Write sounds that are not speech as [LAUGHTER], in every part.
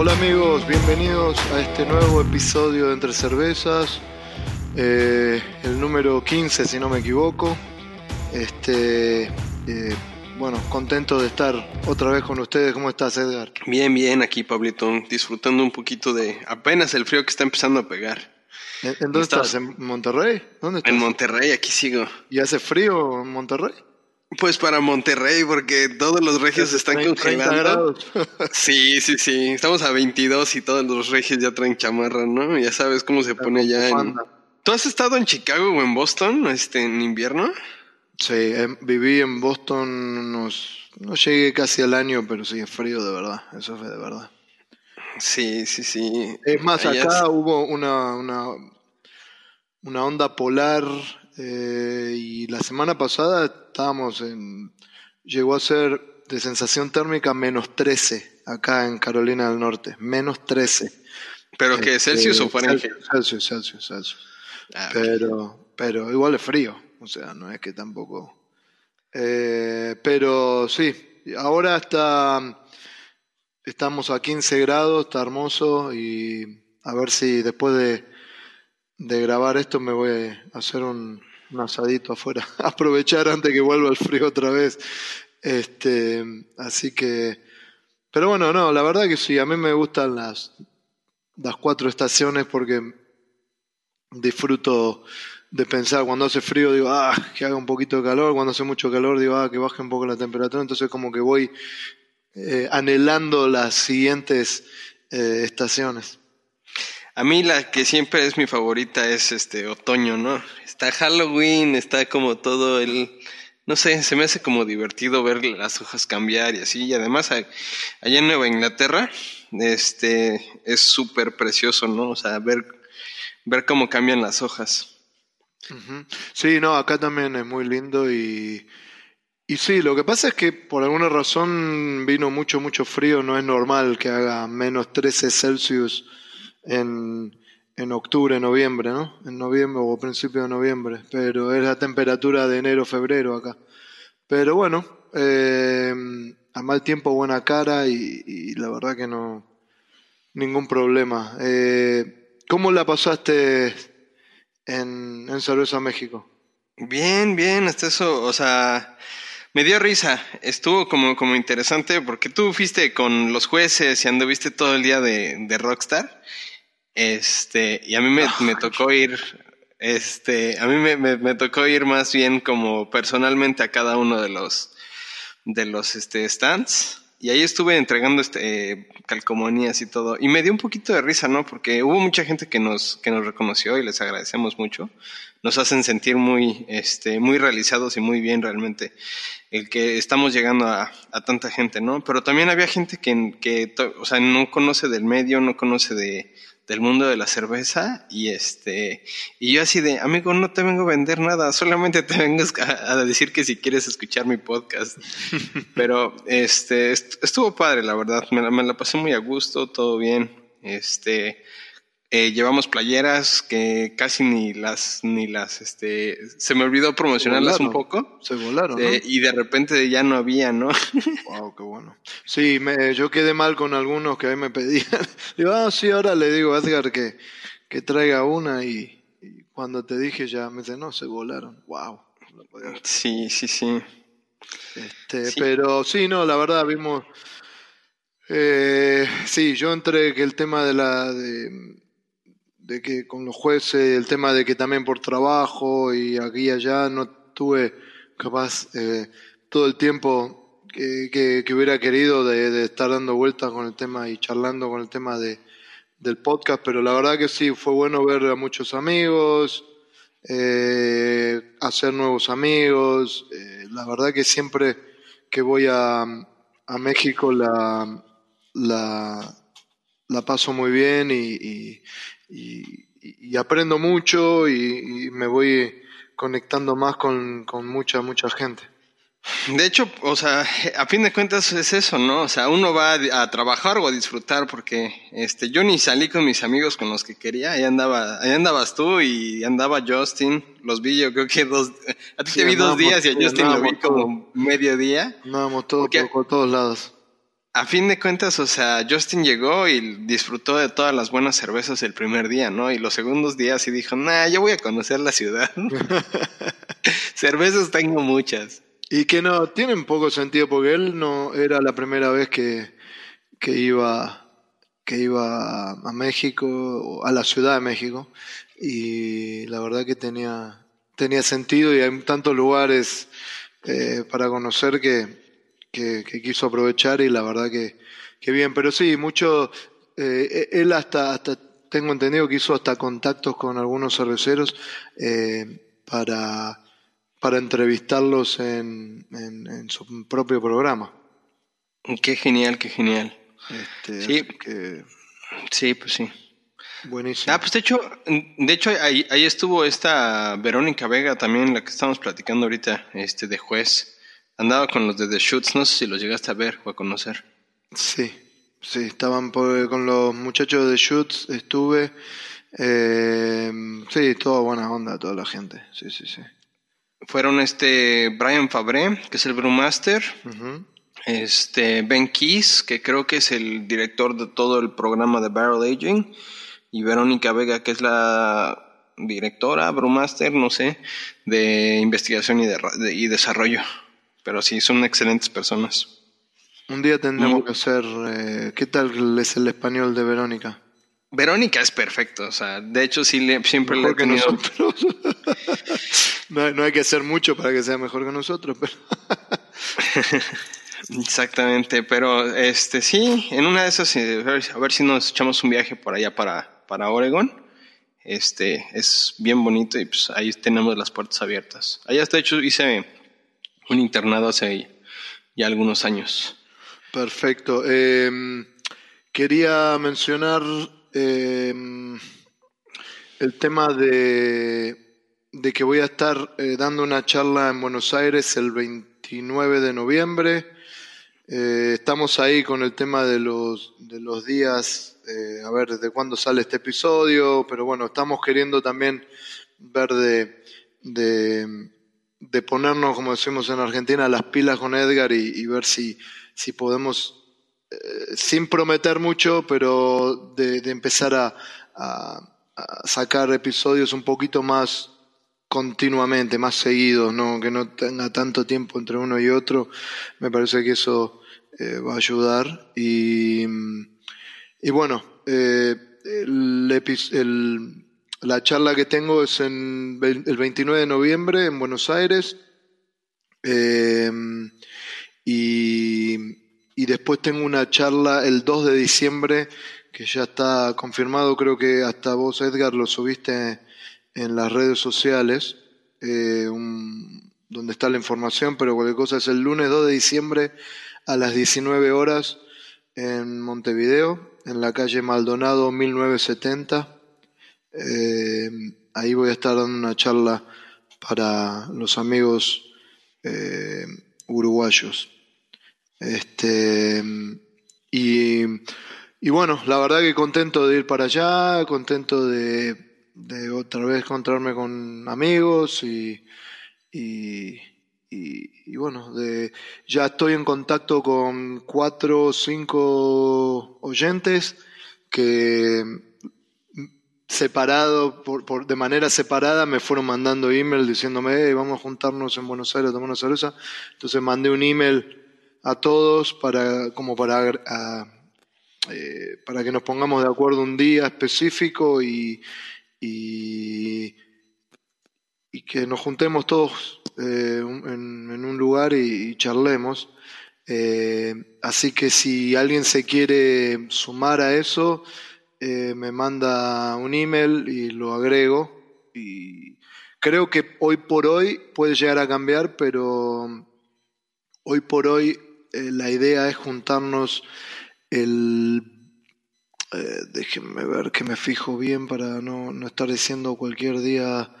Hola amigos, bienvenidos a este nuevo episodio de Entre Cervezas, eh, el número 15 si no me equivoco. Este, eh, bueno, contento de estar otra vez con ustedes. ¿Cómo estás, Edgar? Bien, bien, aquí, Pablito, disfrutando un poquito de apenas el frío que está empezando a pegar. ¿En, en dónde estás? ¿En Monterrey? ¿Dónde estás? En Monterrey, aquí sigo. ¿Y hace frío en Monterrey? Pues para Monterrey, porque todos los regios están 30 congelando. [LAUGHS] Sí, sí, sí. Estamos a 22 y todos los regios ya traen chamarra, ¿no? Ya sabes cómo se pone ya en... ¿Tú has estado en Chicago o en Boston este, en invierno? Sí, em, viví en Boston unos... No llegué casi al año, pero sí, es frío de verdad. Eso fue de verdad. Sí, sí, sí. Es más, Allá acá es- hubo una, una, una onda polar eh, y la semana pasada estábamos en... Llegó a ser de sensación térmica menos 13 acá en Carolina del Norte. Menos 13. ¿Pero que Este, Celsius o Fahrenheit? Celsius, Celsius, Celsius. Ah. Pero, pero igual es frío, o sea, no es que tampoco. Eh, pero sí, ahora está, estamos a 15 grados, está hermoso y a ver si después de, de grabar esto me voy a hacer un, un asadito afuera, [LAUGHS] aprovechar antes que vuelva el frío otra vez. Este, así que, pero bueno, no, la verdad que sí, a mí me gustan las, las cuatro estaciones porque disfruto de pensar cuando hace frío digo ah que haga un poquito de calor cuando hace mucho calor digo ah que baje un poco la temperatura entonces como que voy eh, anhelando las siguientes eh, estaciones A mí la que siempre es mi favorita es este otoño, ¿no? Está Halloween, está como todo el no sé, se me hace como divertido ver las hojas cambiar y así, y además allá en Nueva Inglaterra este es súper precioso, ¿no? O sea, ver ver cómo cambian las hojas. Sí no acá también es muy lindo y y sí lo que pasa es que por alguna razón vino mucho mucho frío no es normal que haga menos 13 Celsius en en octubre, noviembre, ¿no? En noviembre o principio de noviembre, pero es la temperatura de enero, febrero acá. Pero bueno, eh, a mal tiempo buena cara y, la verdad que no, ningún problema. Eh, ¿Cómo la pasaste en, en Cerveza México? Bien, bien, hasta eso, o sea, me dio risa, estuvo como, como interesante porque tú fuiste con los jueces y anduviste todo el día de, de Rockstar, este, y a mí me, me tocó ir, este, a mí me, me, me tocó ir más bien como personalmente a cada uno de los, de los, este, stands. Y ahí estuve entregando este, eh, calcomanías y todo. Y me dio un poquito de risa, ¿no? Porque hubo mucha gente que nos, que nos reconoció y les agradecemos mucho. Nos hacen sentir muy, este, muy realizados y muy bien realmente el que estamos llegando a, a tanta gente, ¿no? Pero también había gente que, que o sea, no conoce del medio, no conoce de, del mundo de la cerveza y este y yo así de amigo no te vengo a vender nada solamente te vengo a, a decir que si quieres escuchar mi podcast [LAUGHS] pero este est- estuvo padre la verdad me la, me la pasé muy a gusto todo bien este eh, llevamos playeras que casi ni las ni las este se me olvidó promocionarlas un poco Se volaron, ¿no? eh, y de repente ya no había no [LAUGHS] Wow, qué bueno. Sí, me, yo quedé mal con algunos que ahí me pedían. [LAUGHS] Digo, ah, sí, ahora le digo a Edgar que, que traiga una y, y cuando te dije ya me dice, no, se volaron. Wow. No sí sí sí Este, Sí. Pero sí, no, la verdad vimos. eh, sí, yo entre que el tema de la. De, de que con los jueces, el tema de que también por trabajo y aquí y allá no tuve capaz eh, todo el tiempo que, que, hubiera querido de, estar dando vueltas con el tema y charlando con el tema de, del podcast, pero la verdad que sí, fue bueno ver a muchos amigos, eh, hacer nuevos amigos. eh, la verdad que siempre que voy a, a México la, la, la paso muy bien y, y- y aprendo mucho y, y me voy conectando más con, con mucha, mucha gente. De hecho, o sea, a fin de cuentas es eso, ¿no? O sea, uno va a, a trabajar o a disfrutar porque este, yo ni salí con mis amigos con los que quería, ahí andaba, ahí andabas tú y andaba Justin, los vi yo creo que dos, a ti Sí, te vi dos días y a Justin lo vi como medio día. Andábamos todos Porque- por, por todos lados. A fin de cuentas, o sea, Justin llegó y disfrutó de todas las buenas cervezas el primer día, ¿no? Y los segundos días y dijo, nah, yo voy a conocer la ciudad. [LAUGHS] cervezas tengo muchas. Y que no, tienen poco sentido porque él no era la primera vez que, que iba que iba a México, a la Ciudad de México, y la verdad que tenía, tenía sentido y hay tantos lugares eh, para conocer que, que, quiso aprovechar y la verdad que, que bien, pero sí, mucho, eh, él hasta, hasta, tengo entendido que hizo hasta contactos con algunos cerveceros eh, para, para entrevistarlos en, en su propio programa. Qué genial, qué genial. Este, sí. sí, pues sí. Buenísimo. Ah, pues de hecho, de hecho ahí, ahí, estuvo esta Verónica Vega también, la que estamos platicando ahorita, este de juez. Andaba con los de The Shoots, no sé si los llegaste a ver o a conocer. Sí, sí, estaban con los muchachos de Shoots, estuve. Eh, sí, toda buena onda, toda la gente. Sí, sí, sí. Fueron este Brian Fabré, que es el Brewmaster este Ben Keys, que creo que es el director de todo el programa de Barrel Aging, y Verónica Vega, que es la directora, brewmaster, no sé, de investigación y, de, y desarrollo. Pero sí, son excelentes personas. Un día tendremos que hacer, eh, ¿qué tal es el español de Verónica? Verónica es perfecto, o sea, de hecho sí le, siempre le he tenido... [LAUGHS] no, no hay que hacer mucho para que sea mejor que nosotros, pero... [LAUGHS] Exactamente, pero este sí, en una de esas, eh, a ver si nos echamos un viaje por allá para, para Oregon. Este es bien bonito y pues ahí tenemos las puertas abiertas. Allá de hecho hice un internado hace ya algunos años. Perfecto. Em, quería mencionar em, el tema de, de, que voy a estar eh, dando una charla en Buenos Aires el 29 de noviembre. Eh, estamos ahí con el tema de los, de los días, eh, a ver desde cuándo sale este episodio, pero bueno, estamos queriendo también ver de, de, ponernos, como decimos en Argentina, las pilas con Edgar y, ver si, si podemos, eh, sin prometer mucho, pero de, empezar a, a, sacar episodios un poquito más continuamente, más seguidos, ¿no? que no tenga tanto tiempo entre uno y otro. Me parece que eso eh, va a ayudar. Y, y bueno, eh, el, la charla que tengo es en el 29 de noviembre en Buenos Aires. Eh, y, y, después tengo una charla el 2 de diciembre que ya está confirmado, creo que hasta vos Edgar lo subiste en las redes sociales, donde está la información, pero cualquier cosa es el lunes 2 de diciembre a las 19 horas en Montevideo, en la calle Maldonado 1970. Eh, ahí voy a estar dando una charla para los amigos eh, uruguayos. Este, y, y, bueno, la verdad que contento de ir para allá, contento de, de otra vez encontrarme con amigos y, y y, bueno, ya estoy en contacto con cuatro o cinco oyentes que separado, por, por, de manera separada, me fueron mandando email diciéndome, vamos a juntarnos en Buenos Aires tomar una cerveza. Entonces mandé un email a todos para, como para, eh, para que nos pongamos de acuerdo un día específico y, y, y que nos juntemos todos eh, en, un lugar y, charlemos. Eh, así que si alguien se quiere sumar a eso, eh, me manda un email y lo agrego. Y creo que hoy por hoy puede llegar a cambiar, pero hoy por hoy la idea es juntarnos el déjenme ver que me fijo bien para no, no, estar diciendo cualquier día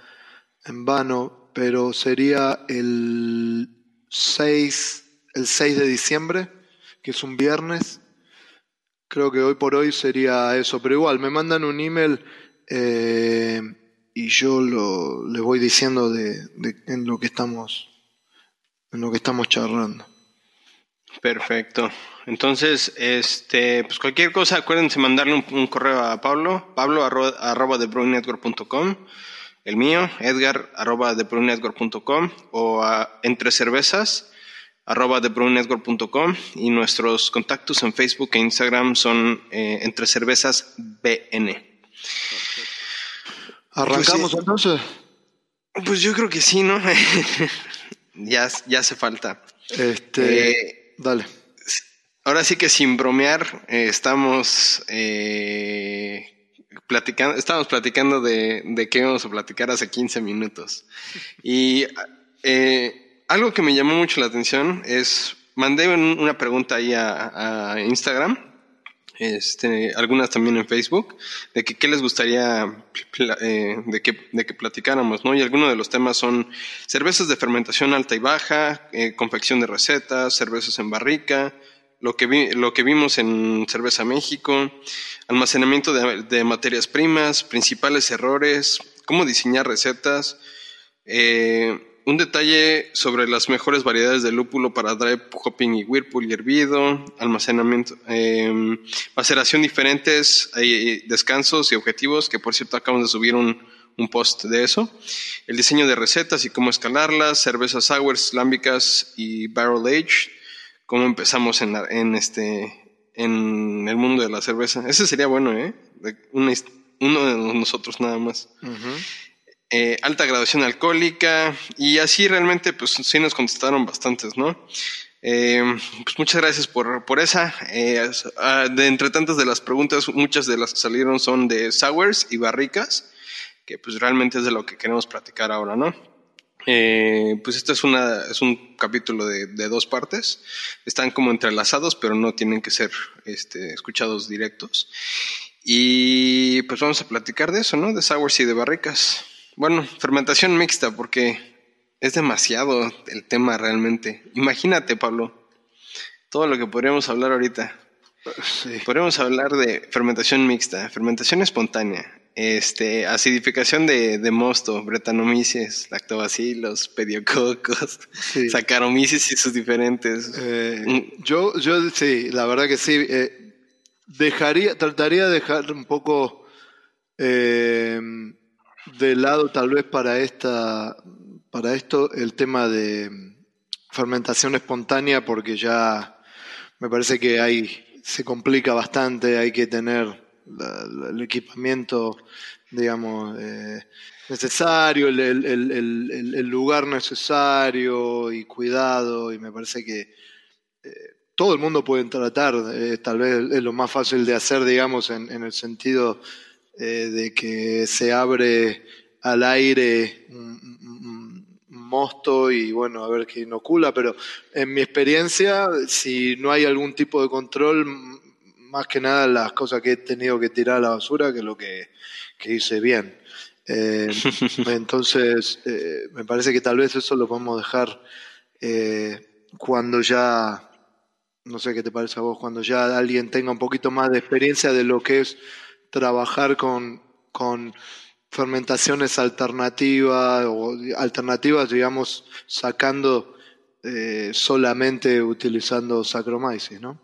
en vano pero sería el 6, el 6 de diciembre, que es un viernes. Creo que hoy por hoy sería eso, pero igual me mandan un email eh, y yo lo, les voy diciendo de, en lo que estamos en lo que estamos charlando. Perfecto. Entonces, este, pues cualquier cosa, acuérdense mandarle un, correo a Pablo, pablo arroba, arroba el mío, edgar arroba o a entre cervezas arroba y nuestros contactos en Facebook e Instagram son eh, entre cervezas BN. ¿Arrancamos pues entonces? Pues yo creo que sí, ¿no? [LAUGHS] ya, ya hace falta. Este, eh, dale. Ahora sí que sin bromear, eh, estamos eh, platicando, estamos platicando de, de qué íbamos a platicar hace 15 minutos. Y algo que me llamó mucho la atención es, mandé una pregunta ahí a Instagram este, algunas también en Facebook, de que qué les gustaría eh, de, que, de que platicáramos, ¿no? Y algunos de los temas son cervezas de fermentación alta y baja, eh, confección de recetas, cervezas en barrica, lo que, vi, lo que vimos en Cerveza México, almacenamiento de, de materias primas, principales errores, cómo diseñar recetas, eh, un detalle sobre las mejores variedades de lúpulo para dry hopping y whirlpool y hervido, almacenamiento, eh, maceración diferentes, hay descansos y objetivos, que por cierto acabamos de subir un, un, post de eso, el diseño de recetas y cómo escalarlas, cervezas sours, lámbicas y barrel age, cómo empezamos en, en, este, en el mundo de la cerveza. Ese sería bueno, ¿eh? uno de nosotros nada más. Eh, alta graduación alcohólica y así realmente pues sí nos contestaron bastantes, ¿no? Eh, pues muchas gracias por, por esa. Eh, ah, de entre tantas de las preguntas, muchas de las que salieron son de sours y barricas, que pues realmente es de lo que queremos platicar ahora, ¿no? pues este es, una, es un capítulo de, de, dos partes. Están como entrelazados, pero no tienen que ser este, escuchados directos. Y pues vamos a platicar de eso, ¿no? De sours y de barricas. Bueno, fermentación mixta, porque es demasiado el tema realmente. Imagínate, Pablo, todo lo que podríamos hablar ahorita. Podríamos hablar de fermentación mixta, fermentación espontánea, este, acidificación de, de mosto, bretanomices, lactobacilos, pediococos, saccharomyces y sus diferentes. Eh, mm. yo, yo sí, la verdad que sí. Eh, dejaría, trataría de dejar un poco eh, de lado tal vez para esta para esto el tema de fermentación espontánea porque ya me parece que hay se complica bastante hay que tener el equipamiento digamos eh, necesario el, el, lugar necesario y cuidado y me parece que eh, todo el mundo puede tratar eh, tal vez es lo más fácil de hacer digamos en, en el sentido eh, de que se abre al aire un, mosto y bueno, a ver qué inocula, pero en mi experiencia, si no hay algún tipo de control, más que nada las cosas que he tenido que tirar a la basura que lo que, hice bien. [LAUGHS] Eh, entonces, eh, me parece que tal vez eso lo podemos dejar cuando ya, no sé qué te parece a vos, cuando ya alguien tenga un poquito más de experiencia de lo que es trabajar con, con fermentaciones alternativas o alternativas, digamos, sacando eh, solamente utilizando Saccharomyces, ¿no?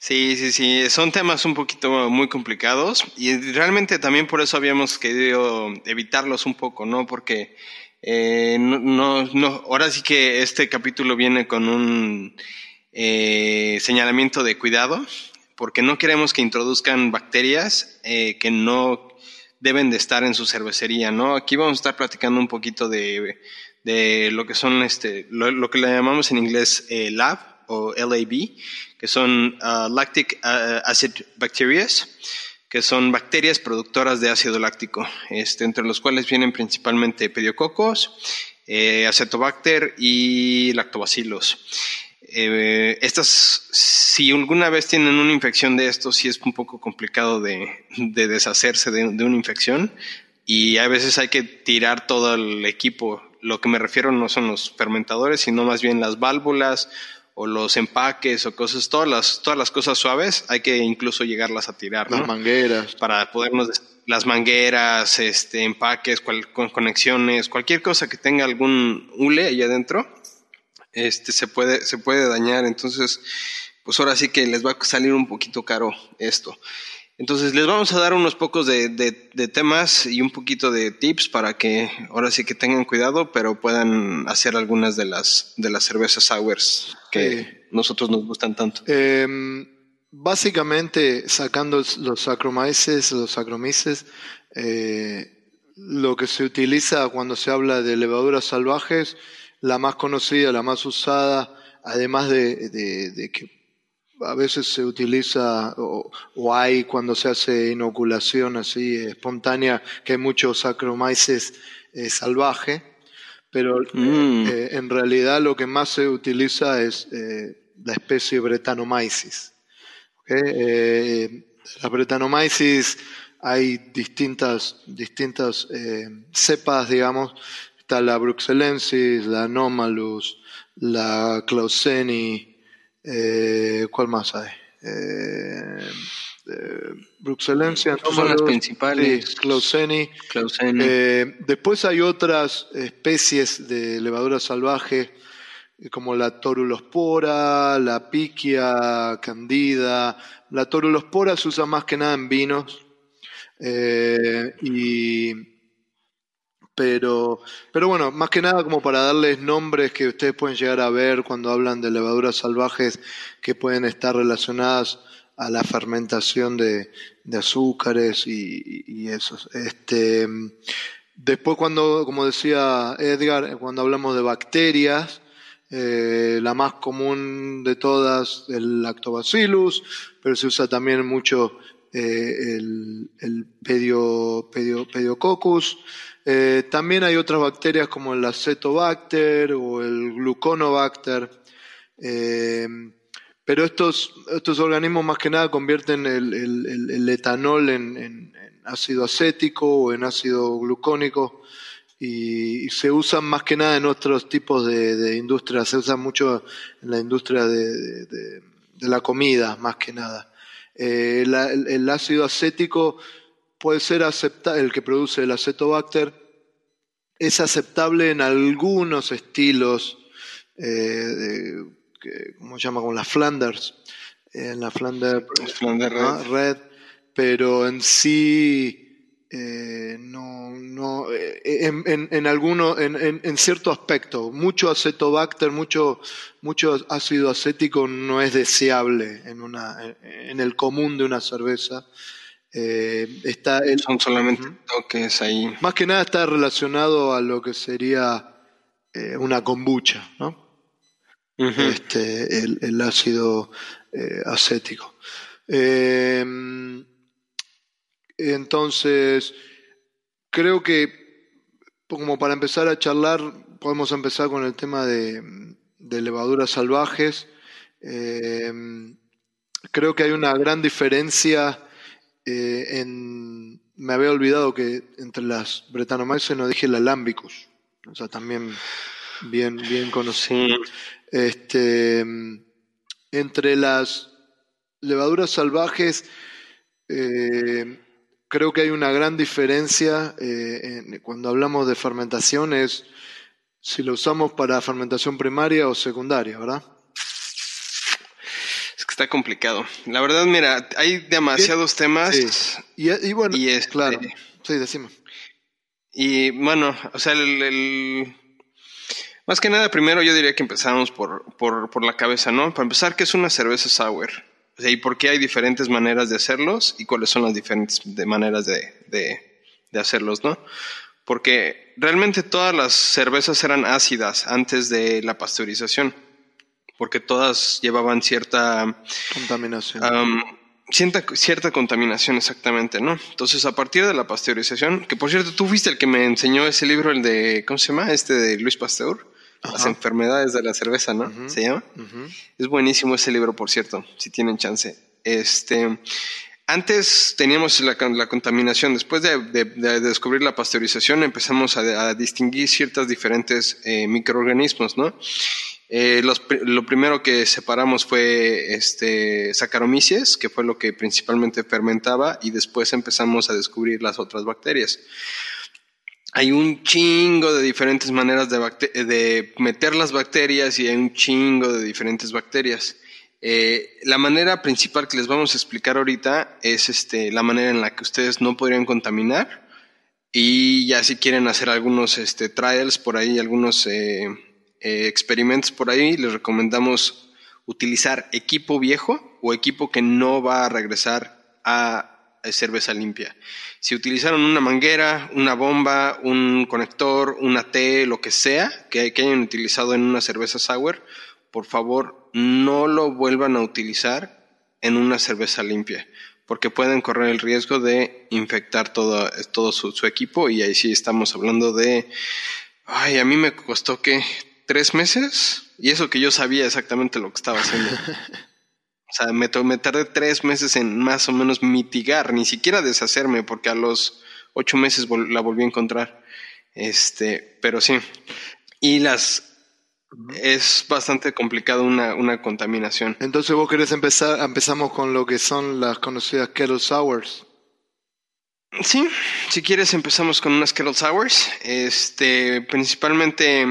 Sí, sí, sí, son temas un poquito muy complicados y realmente también por eso habíamos querido evitarlos un poco, ¿no? Porque eh, no, no, ahora sí que este capítulo viene con un eh, señalamiento de cuidado porque no queremos que introduzcan bacterias eh, que no deben de estar en su cervecería, ¿no? Aquí vamos a estar platicando un poquito de, de lo que son, este, lo, que le llamamos en inglés eh, LAB o LAB, que son uh, lactic uh, acid bacterias, que son bacterias productoras de ácido láctico, este, entre los cuales vienen principalmente pediococos, eh, acetobacter y lactobacilos. Eh, estas, si alguna vez tienen una infección de esto, sí es un poco complicado de, deshacerse de, una infección y a veces hay que tirar todo el equipo. Lo que me refiero no son los fermentadores, sino más bien las válvulas o los empaques o cosas, todas las, todas las cosas suaves, hay que incluso llegarlas a tirar. Las mangueras. Para podernos, las mangueras, este, empaques, con conexiones, cualquier cosa que tenga algún hule ahí adentro, este, se puede, se puede dañar. Entonces, pues ahora sí que les va a salir un poquito caro esto. Entonces les vamos a dar unos pocos de, temas y un poquito de tips para que ahora sí que tengan cuidado, pero puedan hacer algunas de las, de las cervezas sours que nosotros nos gustan tanto. Em, básicamente, sacando los sacromices, los sacromices, eh, lo que se utiliza cuando se habla de levaduras salvajes, la más conocida, la más usada, además de, de que a veces se utiliza o, hay cuando se hace inoculación así espontánea que hay muchos Saccharomyces eh, salvaje, pero mm. eh, en realidad lo que más se utiliza es eh, la especie Brettanomyces. ¿okay? la Brettanomyces hay distintas, distintas cepas, digamos, está la Bruxellensis, la Anomalus, la Clauseni, eh, ¿Cuál más hay? Eh, eh, Bruxellense, son las principales. Clauseni. Eh, después hay otras especies de levadura salvaje, como la torulospora, la piquia candida. La torulospora se usa más que nada en vinos. y pero, pero bueno, más que nada como para darles nombres que ustedes pueden llegar a ver cuando hablan de levaduras salvajes que pueden estar relacionadas a la fermentación de, azúcares y, eso. Este, después cuando, como decía Edgar, cuando hablamos de bacterias, eh, la más común de todas el lactobacillus, pero se usa también mucho eh, el, el pedio, pedio, pediococcus. Eh, también hay otras bacterias como el acetobacter o el gluconobacter. Eh, pero estos, estos organismos más que nada convierten el, etanol en, ácido acético o en ácido glucónico y, se usan más que nada en otros tipos de, industrias. Se usan mucho en la industria de, la comida, más que nada. Eh, el ácido acético puede ser aceptable, el que produce el acetobacter, es aceptable en algunos estilos, eh, ¿cómo se llama? Como la Flanders, en la Flanders, Red. pero en sí eh, no, no eh, en, en, alguno, en, en, cierto aspecto, mucho acetobacter, mucho, mucho ácido acético no es deseable en, una, en el común de una cerveza. Eh, está el, Son solamente toques ahí. Más que nada está relacionado a lo que sería eh, una kombucha, ¿no? este, el, ácido eh, acético. Em, entonces, creo que como para empezar a charlar, podemos empezar con el tema de, de levaduras salvajes. Em, creo que hay una gran diferencia eh, en, me había olvidado que entre las Bretanomyces no dije la Lambicus, o sea, también bien, bien conocido. Este, entre las levaduras salvajes, eh, creo que hay una gran diferencia eh, cuando hablamos de fermentación, es si lo usamos para fermentación primaria o secundaria, ¿verdad? Está complicado. La verdad, mira, hay demasiados temas. Y, bueno, este, claro. Sí, decimos. Y bueno, o sea, el, más que nada, primero yo diría que empezamos por, por, por la cabeza, ¿no? Para empezar, ¿qué es una cerveza sour? O sea, ¿y por qué hay diferentes maneras de hacerlos? ¿Y cuáles son las diferentes maneras de, de, de hacerlos, no? Porque realmente todas las cervezas eran ácidas antes de la pasteurización porque todas llevaban cierta contaminación. cierta, cierta, contaminación, exactamente, ¿no? Entonces, a partir de la pasteurización, que por cierto, tú fuiste el que me enseñó ese libro, el de, ¿cómo se llama? Este de Luis Pasteur. Las enfermedades de la cerveza, ¿no? Se llama. Es buenísimo ese libro, por cierto, si tienen chance. Este, antes teníamos la, contaminación, después de, descubrir la pasteurización empezamos a, distinguir ciertos diferentes eh, microorganismos, ¿no? Eh, lo primero que separamos fue este, Saccharomyces, que fue lo que principalmente fermentaba, y después empezamos a descubrir las otras bacterias. hay un chingo de diferentes maneras de, de, meter las bacterias y hay un chingo de diferentes bacterias. Eh, la manera principal que les vamos a explicar ahorita es este, la manera en la que ustedes no podrían contaminar y ya si quieren hacer algunos este, trials por ahí, algunos eh, eh, experimentos por ahí, les recomendamos utilizar equipo viejo o equipo que no va a regresar a cerveza limpia. Si utilizaron una manguera, una bomba, un conector, una T, lo que sea que, hayan utilizado en una cerveza sour, por favor no lo vuelvan a utilizar en una cerveza limpia porque pueden correr el riesgo de infectar todo, todo su, equipo y ahí sí estamos hablando de, ay, a mí me costó que tres meses y eso que yo sabía exactamente lo que estaba haciendo. [LAUGHS] o sea, me, me tardé tres meses en más o menos mitigar, ni siquiera deshacerme, porque a los ocho meses la volví a encontrar. Este, pero sí. Y las es bastante complicado una, una, contaminación. Entonces vos querés empezar, empezamos con lo que son las conocidas kettle sours. Sí, si quieres empezamos con unas kettle sours. Este, principalmente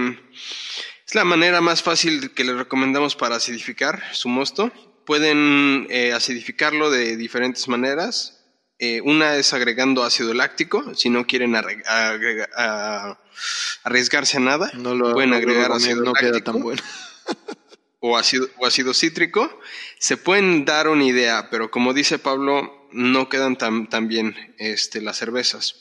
es la manera más fácil que les recomendamos para acidificar su mosto. Pueden eh, acidificarlo de diferentes maneras. Eh, una es agregando ácido láctico, si no quieren arriesgarse a nada, no lo, pueden agregar ácido no láctico queda tan bueno. [LAUGHS] o, ácido, o ácido cítrico. Se pueden dar una idea, pero como dice Pablo, no quedan tan, tan bien este, las cervezas.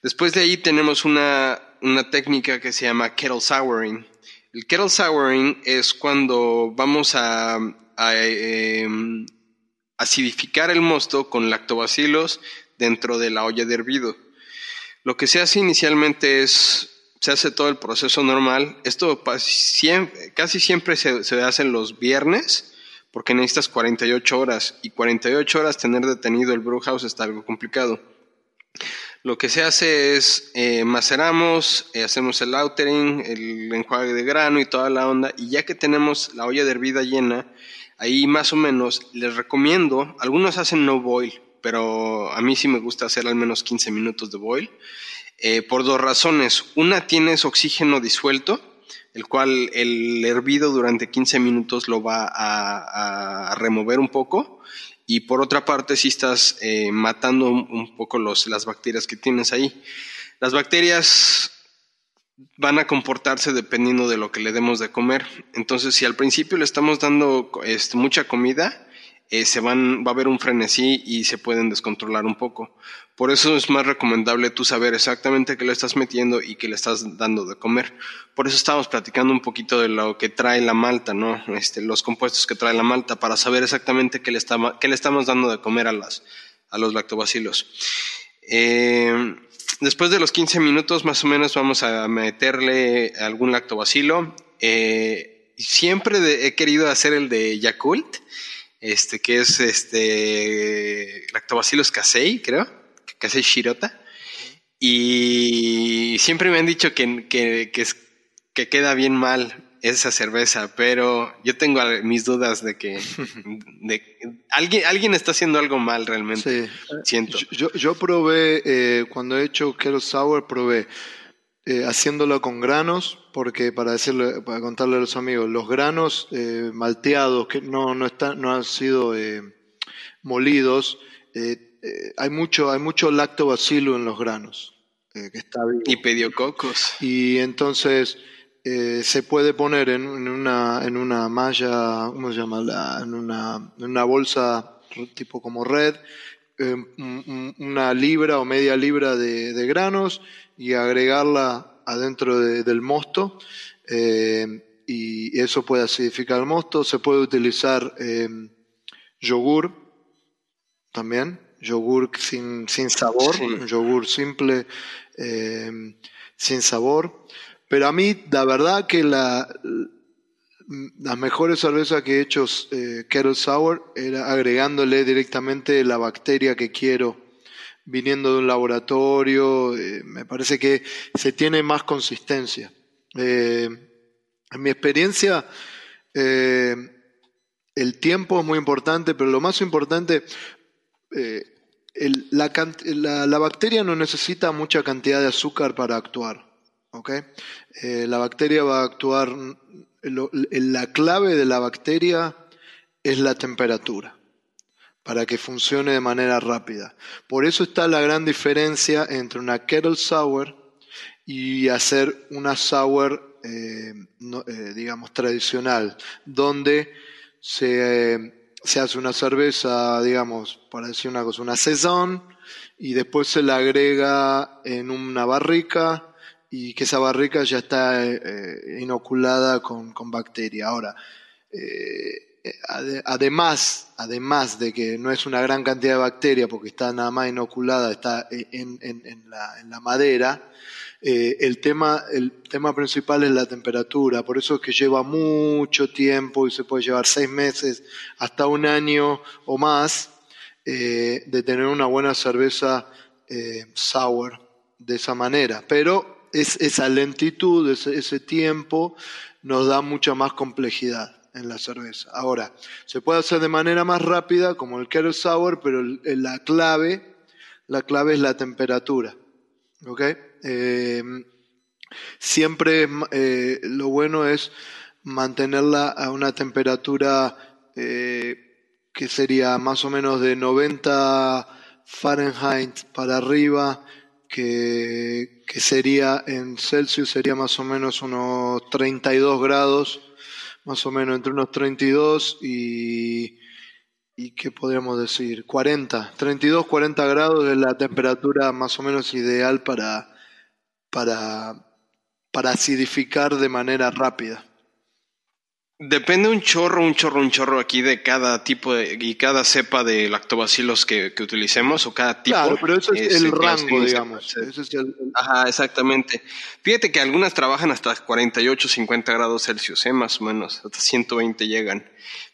Después de ahí tenemos una, una técnica que se llama kettle souring. El kettle souring es cuando vamos a, em, acidificar el mosto con lactobacilos dentro de la olla de hervido. Lo que se hace inicialmente es, se hace todo el proceso normal. Esto casi siempre se, se hace los viernes porque necesitas 48 horas y 48 horas tener detenido el brew house está algo complicado. Lo que se hace es eh, maceramos, eh, hacemos el outering, el enjuague de grano y toda la onda, y ya que tenemos la olla de hervida llena, Ahí más o menos les recomiendo, algunos hacen no boil, pero a mí sí me gusta hacer al menos 15 minutos de boil, eh, por dos razones. Una, tienes oxígeno disuelto, el cual el hervido durante 15 minutos lo va a, remover un poco. Y por otra parte, si estás eh, matando un, poco los, las bacterias que tienes ahí. Las bacterias van a comportarse dependiendo de lo que le demos de comer. Entonces, si al principio le estamos dando este, mucha comida, eh, se van, va a haber un frenesí y se pueden descontrolar un poco. Por eso es más recomendable tú saber exactamente qué le estás metiendo y qué le estás dando de comer. Por eso estamos platicando un poquito de lo que trae la malta, ¿no? Este, los compuestos que trae la malta, para saber exactamente qué le, qué le estamos dando de comer a, las, a los lactobacilos. Eh, después de los 15 minutos más o menos vamos a meterle algún lactobacilo. Eh, siempre he querido hacer el de Yakult, este, que es este lactobacilos casei, creo, casei shirota. Y siempre me han dicho que, que, que queda bien mal esa cerveza, pero yo tengo mis dudas de que [LAUGHS] alguien, alguien está haciendo algo mal realmente. Sí. Siento. Yo, yo probé, eh, cuando he hecho Kettle Sour, probé eh, haciéndolo con granos, porque para decirle, para contarle a los amigos, los granos eh, malteados que no, no, están, no han sido molidos, hay mucho, hay mucho lactobacilo en los granos. que está Y pediococos. Y entonces eh, se puede poner en, una, en una malla, ¿cómo se llama? en, una, en una bolsa tipo como red, eh, una libra o media libra de, granos y agregarla adentro del mosto. Eh, y eso puede acidificar el mosto. Se puede utilizar yogur también, yogur sin, sin sabor, yogur simple sin sabor. Pero a mí, la verdad que la, las mejores cervezas que he hecho eh, Kettle Sour era agregándole directamente la bacteria que quiero viniendo de un laboratorio. Eh, me parece que se tiene más consistencia. Eh, en mi experiencia, el tiempo es muy importante, pero lo más importante, la, bacteria no necesita mucha cantidad de azúcar para actuar. Eh, la bacteria va a actuar, la clave de la bacteria es la temperatura para que funcione de manera rápida. Por eso está la gran diferencia entre una kettle sour y hacer una sour, eh, eh, digamos, tradicional, donde se se hace una cerveza, digamos, para decir una cosa, una saison, y después se la agrega en una barrica y que esa barrica ya está eh, inoculada con, con, bacteria. Ahora, eh, además, además de que no es una gran cantidad de bacteria porque está nada más inoculada, está en, en, en, la, en la madera, eh, el, tema, el tema principal es la temperatura, por eso es que lleva mucho tiempo y se puede llevar seis meses hasta un año o más eh, de tener una buena cerveza eh, sour de esa manera. Pero es, esa lentitud, ese, ese tiempo nos da mucha más complejidad en la cerveza. Ahora, se puede hacer de manera más rápida, como el Kettle Sour, pero la clave, la clave es la temperatura. ¿Ok? Eh, siempre eh, lo bueno es mantenerla a una temperatura eh, que sería más o menos de 90 Fahrenheit para arriba, que, que sería en Celsius sería más o menos unos 32 grados, más o menos entre unos 32 y ¿Y qué podríamos decir? 40, 32, 40 grados es la temperatura más o menos ideal para, para, para acidificar de manera rápida. Depende un chorro, un chorro, un chorro aquí de cada tipo de, y cada cepa de lactobacilos que, que utilicemos o cada tipo. Claro, pero eso es, el rango, digamos. Ajá, exactamente. Fíjate que algunas trabajan hasta 48, 50 grados Celsius, ¿eh? más o menos, hasta 120 llegan.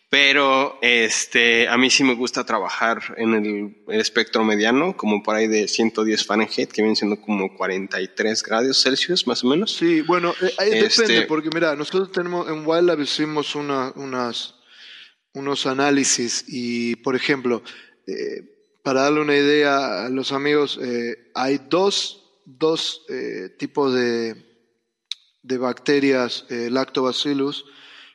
Pero este, a mí sí me gusta trabajar en el, espectro mediano, como por ahí de 110 Fahrenheit, que viene siendo como 43 grados Celsius, más o menos. Sí, bueno, eh, depende, este, porque mira, nosotros tenemos en Wildlab hicimos una, unas, unos análisis y, por ejemplo, eh, para darle una idea a los amigos, eh, hay dos, dos tipos de, de bacterias lactobacillus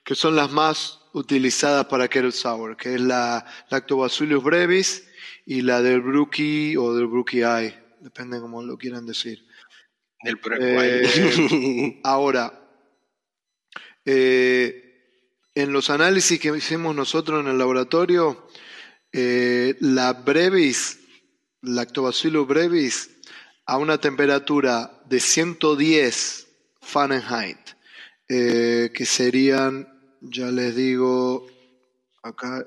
que son las más utilizadas para Kettle Sour, que es la Lactobacillus brevis y la del Brookie o del Brookie Eye, depende cómo lo quieran decir. Del eh, ahora, eh, en los análisis que hicimos nosotros en el laboratorio, eh, la brevis, Lactobacillus brevis, a una temperatura de 110 Fahrenheit, que serían ya les digo, acá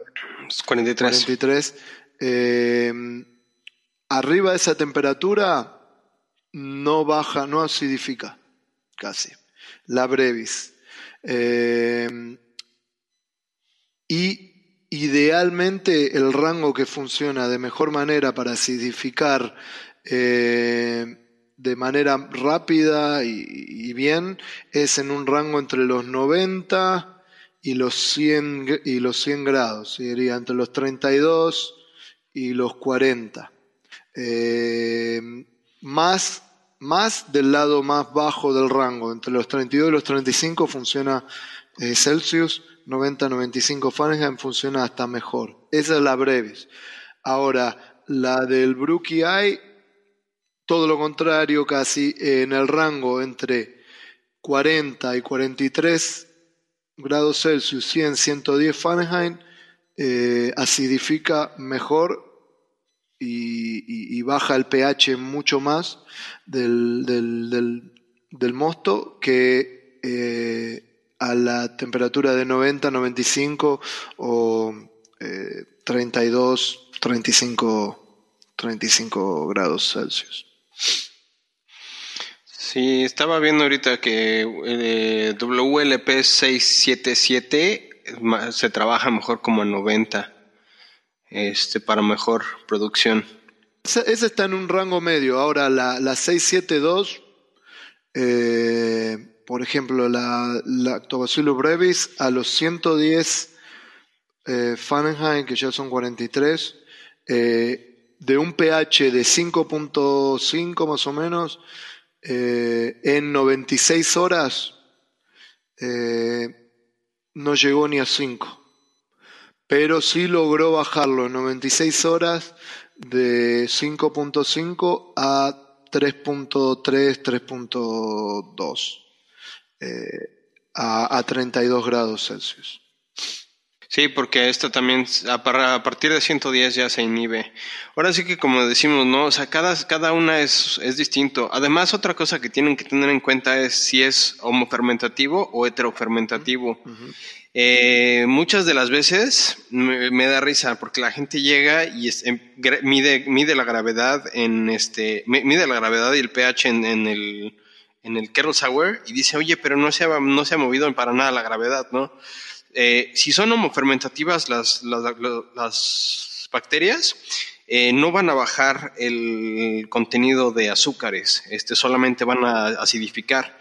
43. 43. Eh, arriba de esa temperatura no baja, no acidifica, casi. La brevis. Eh, y idealmente el rango que funciona de mejor manera para acidificar eh, de manera rápida y, y, bien es en un rango entre los 90 y los 100, y los 100 grados, sería entre los 32 y los 40. Eh, más, más del lado más bajo del rango, entre los 32 y los 35 funciona eh, Celsius, 90-95 Fahrenheit funciona hasta mejor. Esa es la brevis. Ahora, la del Brookie todo lo contrario, casi en el rango entre 40 y 43 grados Celsius, 100, 110 Fahrenheit, eh, acidifica mejor y, baja el pH mucho más del, del, mosto que eh, a la temperatura de 90, 95 o 32, 35, 35 grados Celsius. Sí, estaba viendo ahorita que eh, WLP 677 se trabaja mejor como en 90 este, para mejor producción. Ese está en un rango medio. Ahora, la, la 672, eh, por ejemplo, la Lactobacillus brevis, a los 110 eh, Fahrenheit, que ya son 43, de un pH de 5.5 más o menos, eh, en 96 horas eh, no llegó ni a 5. Pero sí logró bajarlo en 96 horas de 5.5 a 3.3, 3.2 eh, a, a 32 grados Celsius. Sí, porque esto también a partir de 110 ya se inhibe. Ahora sí que como decimos, ¿no? O sea, cada, cada una es, es distinto. Además, otra cosa que tienen que tener en cuenta es si es homofermentativo o heterofermentativo. eh, muchas de las veces me, da risa porque la gente llega y em, mide, mide la gravedad en este, mide la gravedad y el pH en, en el, en el Kettle Sour y dice, oye, pero no se ha, no se ha movido para nada la gravedad, ¿no? Eh, si son homofermentativas las, las, bacterias, eh, no van a bajar el contenido de azúcares, este, solamente van a acidificar.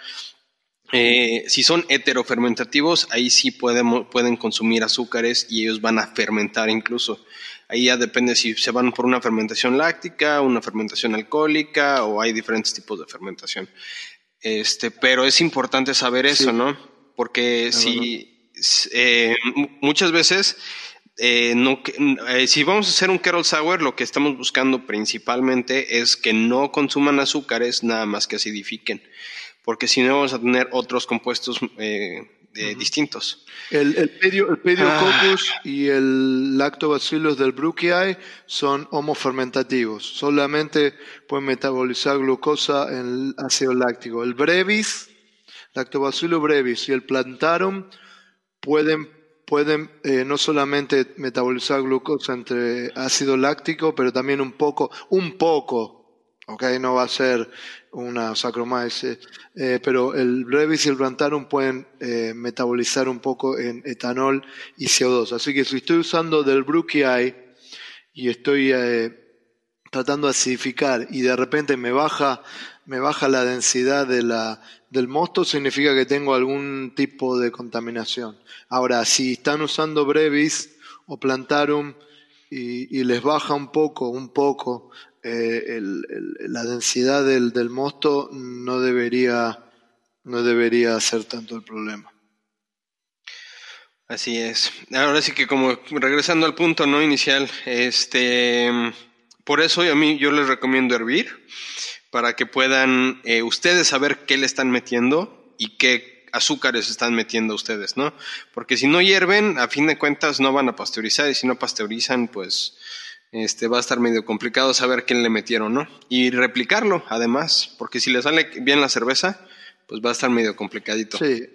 Eh, si son heterofermentativos, ahí sí pueden, pueden consumir azúcares y ellos van a fermentar incluso. Ahí ya depende si se van por una fermentación láctica, una fermentación alcohólica o hay diferentes tipos de fermentación. Este, pero es importante saber eso, ¿no? Porque si, eh, muchas veces, eh, no, eh, si vamos a hacer un Kettle Sour, lo que estamos buscando principalmente es que no consuman azúcares, nada más que acidifiquen, porque si no vamos a tener otros compuestos distintos. El, el, pedio, el pediococcus ah. y el lactobacillus del Bruchii son homofermentativos, solamente pueden metabolizar glucosa en el ácido láctico. El brevis, lactobacillus brevis y el plantarum pueden, pueden eh, no solamente metabolizar glucosa entre ácido láctico, pero también un poco, un poco, ok, no va a ser una sacromaice, eh, pero el brevis y el plantarum pueden eh, metabolizar un poco en etanol y CO2. Así que si estoy usando del Bruchii y estoy tratando de acidificar y de repente me baja, me baja la densidad de la, del mosto, significa que tengo algún tipo de contaminación. Ahora, si están usando brevis o plantarum y, les baja un poco, un poco eh, la densidad del, del, mosto, no debería, no debería ser tanto el problema. Así es. Ahora sí que como regresando al punto no inicial, este, por eso a mí yo les recomiendo hervir para que puedan eh, ustedes saber qué le están metiendo y qué azúcares están metiendo ustedes, ¿no? Porque si no hierven, a fin de cuentas no van a pasteurizar y si no pasteurizan, pues este, va a estar medio complicado saber quién le metieron, ¿no? Y replicarlo, además, porque si le sale bien la cerveza, pues va a estar medio complicadito. Sí,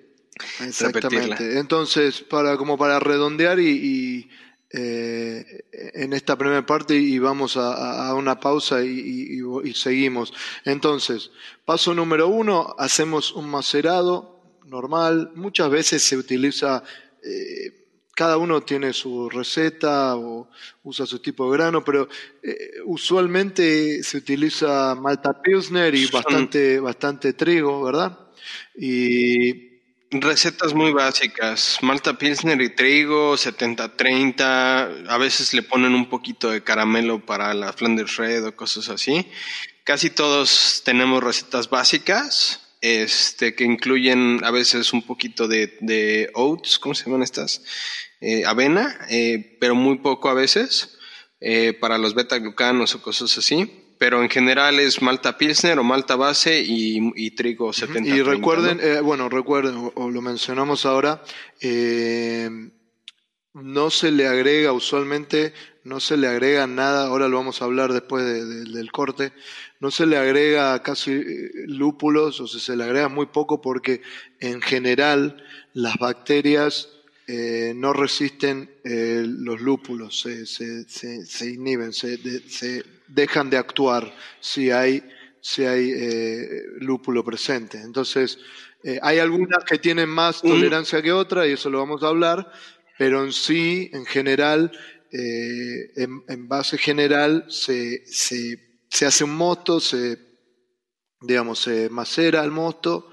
exactamente. Entonces, para, como para redondear y, eh, en esta primera parte y vamos a, una pausa y, y, seguimos. Entonces, paso número uno, hacemos un macerado normal. Muchas veces se utiliza, eh, cada uno tiene su receta o usa su tipo de grano, pero eh, usualmente se utiliza Malta Pilsner y bastante, bastante trigo, ¿verdad? Y Recetas muy básicas, Malta Pilsner y trigo, 70-30, a veces le ponen un poquito de caramelo para la Flanders Red o cosas así. Casi todos tenemos recetas básicas, este, que incluyen a veces un poquito de, de oats, ¿cómo se llaman estas? Eh, avena, eh, pero muy poco a veces, eh, para los beta-glucanos o cosas así. Pero en general es malta pilsner o malta base y, trigo 70 Y recuerden, bueno, recuerden, o, lo mencionamos ahora, no se le agrega usualmente, no se le agrega nada, ahora lo vamos a hablar después del corte, no se le agrega casi eh, lúpulos, o se le agrega muy poco porque en general las bacterias eh, no resisten eh, los lúpulos, se, se, se, inhiben, se, se, dejan de actuar si hay, si hay lúpulo presente. Entonces, hay algunas que tienen más tolerancia que otras, y eso lo vamos a hablar, pero en sí, en general, en, en, base general, se, se se hace un mosto, se, digamos, se macera el mosto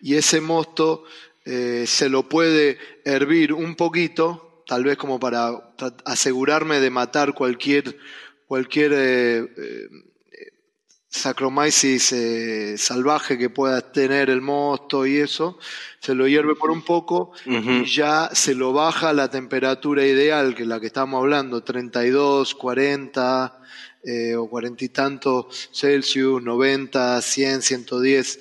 y ese mosto eh, se lo puede hervir un poquito, tal vez como para asegurarme de matar cualquier cualquier eh, eh, Saccharomyces eh, salvaje que pueda tener el mosto y eso, se lo hierve por un poco y ya se lo baja a la temperatura ideal, que es la que estamos hablando, 32, 40 eh, o 40 y tantos Celsius, 90, 100, 110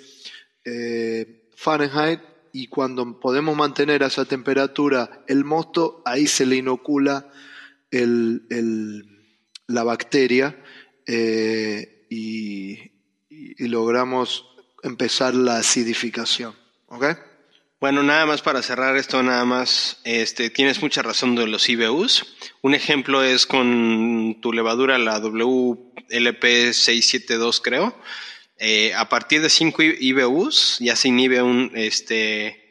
eh, Fahrenheit, y cuando podemos mantener a esa temperatura el mosto, ahí se le inocula el, el, la bacteria. Eh, y, logramos empezar la acidificación. ¿Ok? Bueno, nada más para cerrar esto, nada más, este, tienes mucha razón de los IBUs. Un ejemplo es con tu levadura, la WLP672, creo. Eh, a partir de 5 IBUs ya se inhibe un, este,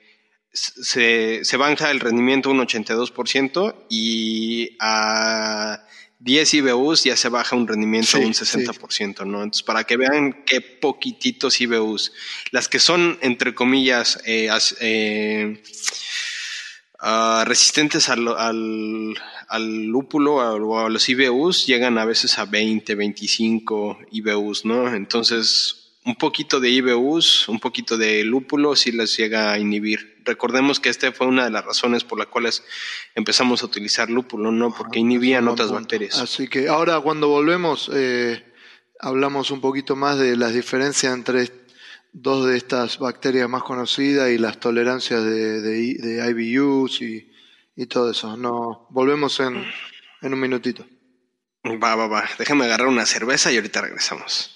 se, se baja el rendimiento un 82% y a 10 IBUs ya se baja un rendimiento de un 60%, ¿no? Entonces, para que vean qué poquititos IBUs. Las que son, entre comillas, eh, eh, ah, resistentes al, al, lúpulo o a, los IBUs llegan a veces a 20, 25 IBUs, ¿no? Entonces, un poquito de IBUs, un poquito de lúpulo sí les llega a inhibir. Recordemos que esta fue una de las razones por las cuales empezamos a utilizar lúpulo, ¿no? Porque inhibían otras bacterias. Así que ahora cuando volvemos eh, hablamos un poquito más de las diferencias entre dos de estas bacterias más conocidas y las tolerancias de, de, IBUs y, y, todo eso. No, volvemos en, en un minutito. Va, va, va. Déjame agarrar una cerveza y ahorita regresamos.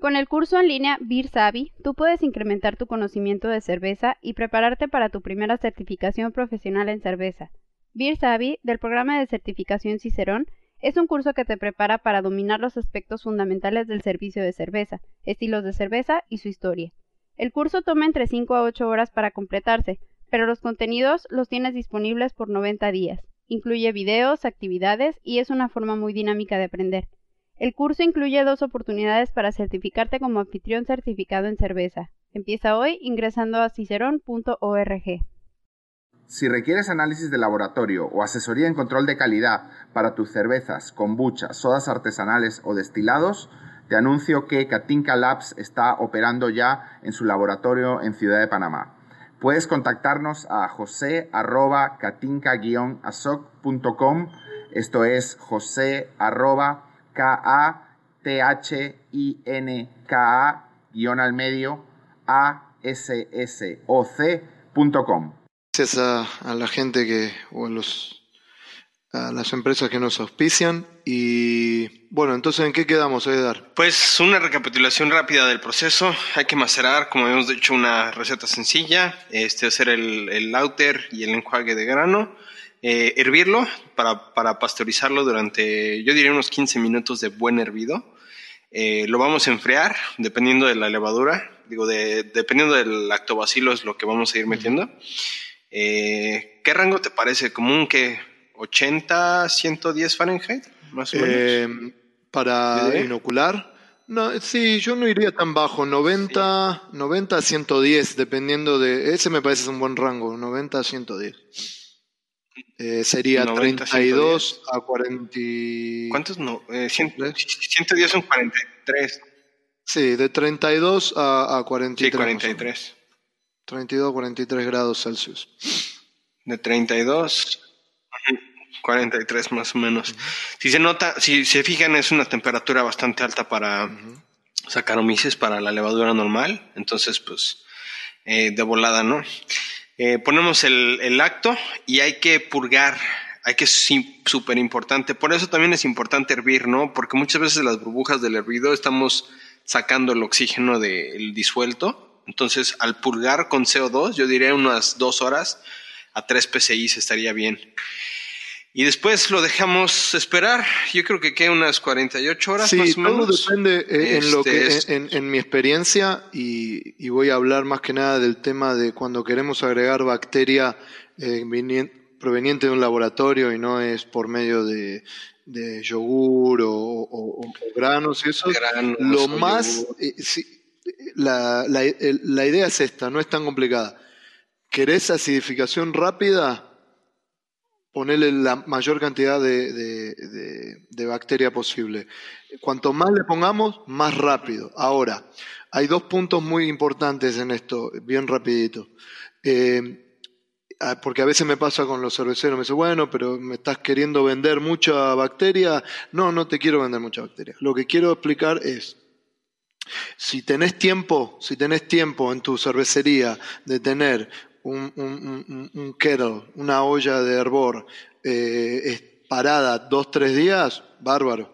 Con el curso en línea Beer Savvy, tú puedes incrementar tu conocimiento de cerveza y prepararte para tu primera certificación profesional en cerveza. Beer Savvy, del programa de certificación Cicerón, es un curso que te prepara para dominar los aspectos fundamentales del servicio de cerveza, estilos de cerveza y su historia. El curso toma entre 5 a 8 horas para completarse, pero los contenidos los tienes disponibles por 90 días. Incluye videos, actividades y es una forma muy dinámica de aprender. El curso incluye dos oportunidades para certificarte como anfitrión certificado en cerveza. Empieza hoy ingresando a cicerón.org. Si requieres análisis de laboratorio o asesoría en control de calidad para tus cervezas, kombucha, sodas artesanales o destilados, te anuncio que Katinka Labs está operando ya en su laboratorio en Ciudad de Panamá. Puedes contactarnos a jose-katinka-asoc.com, esto es jose K-A-T-H-I-N-K-A guion al medio A-S-S-O-C.com. Gracias a, a, la gente que, o a, los, a las empresas que nos auspician. Y bueno, entonces, ¿en qué quedamos, Edgar? Pues una recapitulación rápida del proceso. Hay que macerar, como habíamos dicho, una receta sencilla, este, hacer el, el lauter y el enjuague de grano eh, hervirlo para, para, pasteurizarlo durante, yo diría, unos 15 minutos de buen hervido. Eh, lo vamos a enfriar, dependiendo de la levadura, digo, de, dependiendo del lactobacilo es lo que vamos a ir metiendo. Eh, ¿Qué rango te parece? ¿Común que 80, 110 Fahrenheit? Más o menos. Eh, para inocular. No, sí, yo no iría tan bajo, 90, 90 a 110, dependiendo de... Ese me parece un buen rango, 90 a 110. Eh, sería 32 a 40. ¿Cuántos no? Eh, 110 son 43. Sí, de 32 a, a 43. Sí, 43. 32 a 43 grados Celsius. De 32 43 más o menos. Si se nota, si se fijan, es una temperatura bastante alta para sacar -huh. para la levadura normal. Entonces, pues, eh, de volada, ¿no? Eh, ponemos el, acto y hay que purgar, hay que súper importante. Por eso también es importante hervir, ¿no? Porque muchas veces las burbujas del hervido estamos sacando el oxígeno del disuelto. Entonces, al purgar con CO2, yo diría unas dos horas a 3 PSI estaría bien. Y después lo dejamos esperar. Yo creo que queda unas 48 horas Sí, más o todo menos. depende eh, en, lo Este, que, es- en, en mi experiencia y, y voy a hablar más que nada del tema de cuando queremos agregar bacteria eh, proveniente de un laboratorio y no es por medio de, de yogur o, o- granos y eso. Granos lo más, eh, sí, la, la- la idea es esta, no es tan complicada. ¿Querés acidificación rápida? Ponerle la mayor cantidad de, bacteria posible. Cuanto más le pongamos, más rápido. Ahora, hay dos puntos muy importantes en esto, bien rapidito. Eh, ah, porque a veces me pasa con los cerveceros, me dice, bueno, pero me estás queriendo vender mucha bacteria. No, no te quiero vender mucha bacteria. Lo que quiero explicar es, si tenés tiempo, si tenés tiempo en tu cervecería de tener un, un- un- un kettle, una olla de hervor eh, es- parada dos, tres días, bárbaro.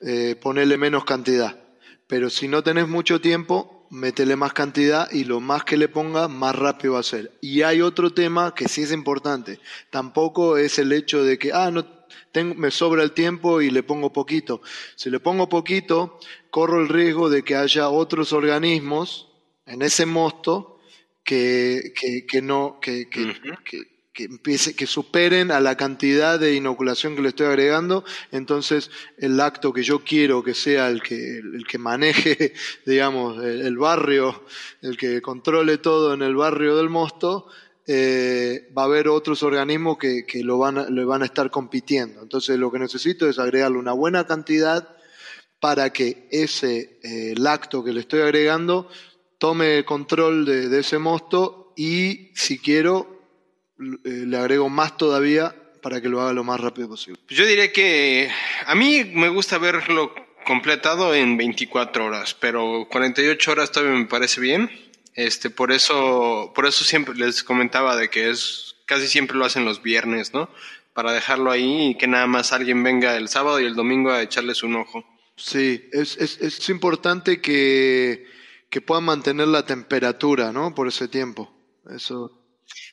Eh, ponele menos cantidad. Pero si no tenés mucho tiempo, métele más cantidad y lo más que le ponga, más rápido va a ser. Y hay otro tema que sí es importante. Tampoco es el hecho de que, ah, no, tengo, me sobra el tiempo y le pongo poquito. Si le pongo poquito, corro el riesgo de que haya otros organismos en ese mosto que, que, que no, que, que, que- que empiece, que superen a la cantidad de inoculación que le estoy agregando, entonces el acto que yo quiero que sea el que, el que maneje, [LAUGHS] digamos, el, el barrio, el que controle todo en el barrio del mosto, eh, va a haber otros organismos que, que lo van a, le van a estar compitiendo. Entonces lo que necesito es agregarle una buena cantidad para que ese eh, lacto que le estoy agregando tome control de, de ese mosto y si quiero eh, le agrego más todavía para que lo haga lo más rápido posible. Yo diría que a mí me gusta verlo completado en 24 horas, pero 48 horas todavía me parece bien. Este, por eso, por eso siempre les comentaba de que es casi siempre lo hacen los viernes, ¿no? Para dejarlo ahí y que nada más alguien venga el sábado y el domingo a echarles un ojo. Sí, es, es, es importante que, que puedan mantener la temperatura, ¿no? Por ese tiempo. Eso.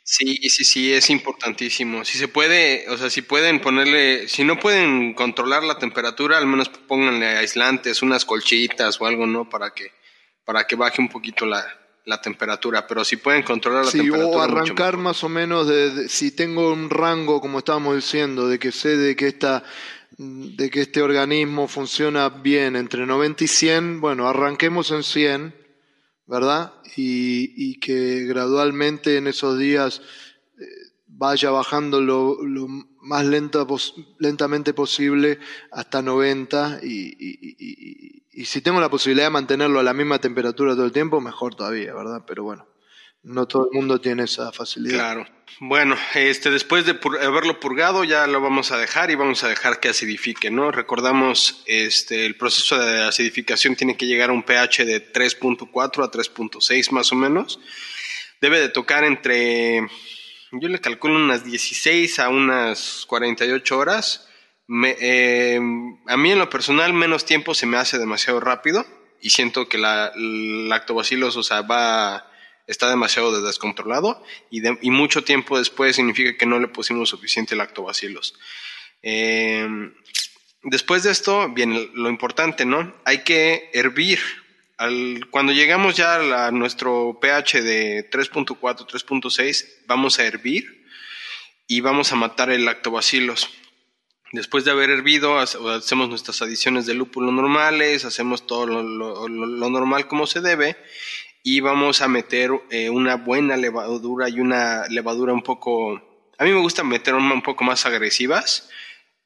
Sí, sí, sí, es importantísimo. Si se puede, o sea, si pueden ponerle, si no pueden controlar la temperatura, al menos pónganle aislantes, unas colchitas o algo, ¿no? Para que, para que baje un poquito la, la temperatura. Pero si pueden controlar la Sí, temperatura. o arrancar más o menos de, de- si tengo un rango, como estábamos diciendo, de que sé de que esta de que este organismo funciona bien entre 90 y 100, bueno, arranquemos en 100, ¿verdad? Y, y que gradualmente en esos días eh, vaya bajando lo, lo más lenta lentamente posible hasta 90 y, y- y- y- y si tengo la posibilidad de mantenerlo a la misma temperatura todo el tiempo, mejor todavía, ¿verdad? Pero bueno, no todo el mundo tiene esa facilidad. Claro. Bueno, este, después de haberlo purgado, ya lo vamos a dejar y vamos a dejar que acidifique, ¿no? Recordamos, este, el proceso de acidificación tiene que llegar a un pH de 3.4 a 3.6 más o menos. Debe de tocar entre, yo le calculo unas 16 a unas 48 horas. Me- eh, a mí en lo personal menos tiempo se me hace demasiado rápido y siento que la, el lactobacillus, o sea, va está demasiado descontrolado y, de- y mucho tiempo después significa que no le pusimos suficiente lactobacilos. Eh, después de esto viene lo importante, ¿no? Hay que hervir. Al- cuando llegamos ya a, la- nuestro pH de 3.4, 3.6, vamos a hervir y vamos a matar el lactobacilos. Después de haber hervido, hace- hacemos nuestras adiciones de lúpulo normales, hacemos todo lo- lo- lo normal como se debe y vamos a meter eh, una buena levadura y una levadura un poco... A mí me gusta meter un, un poco más agresivas,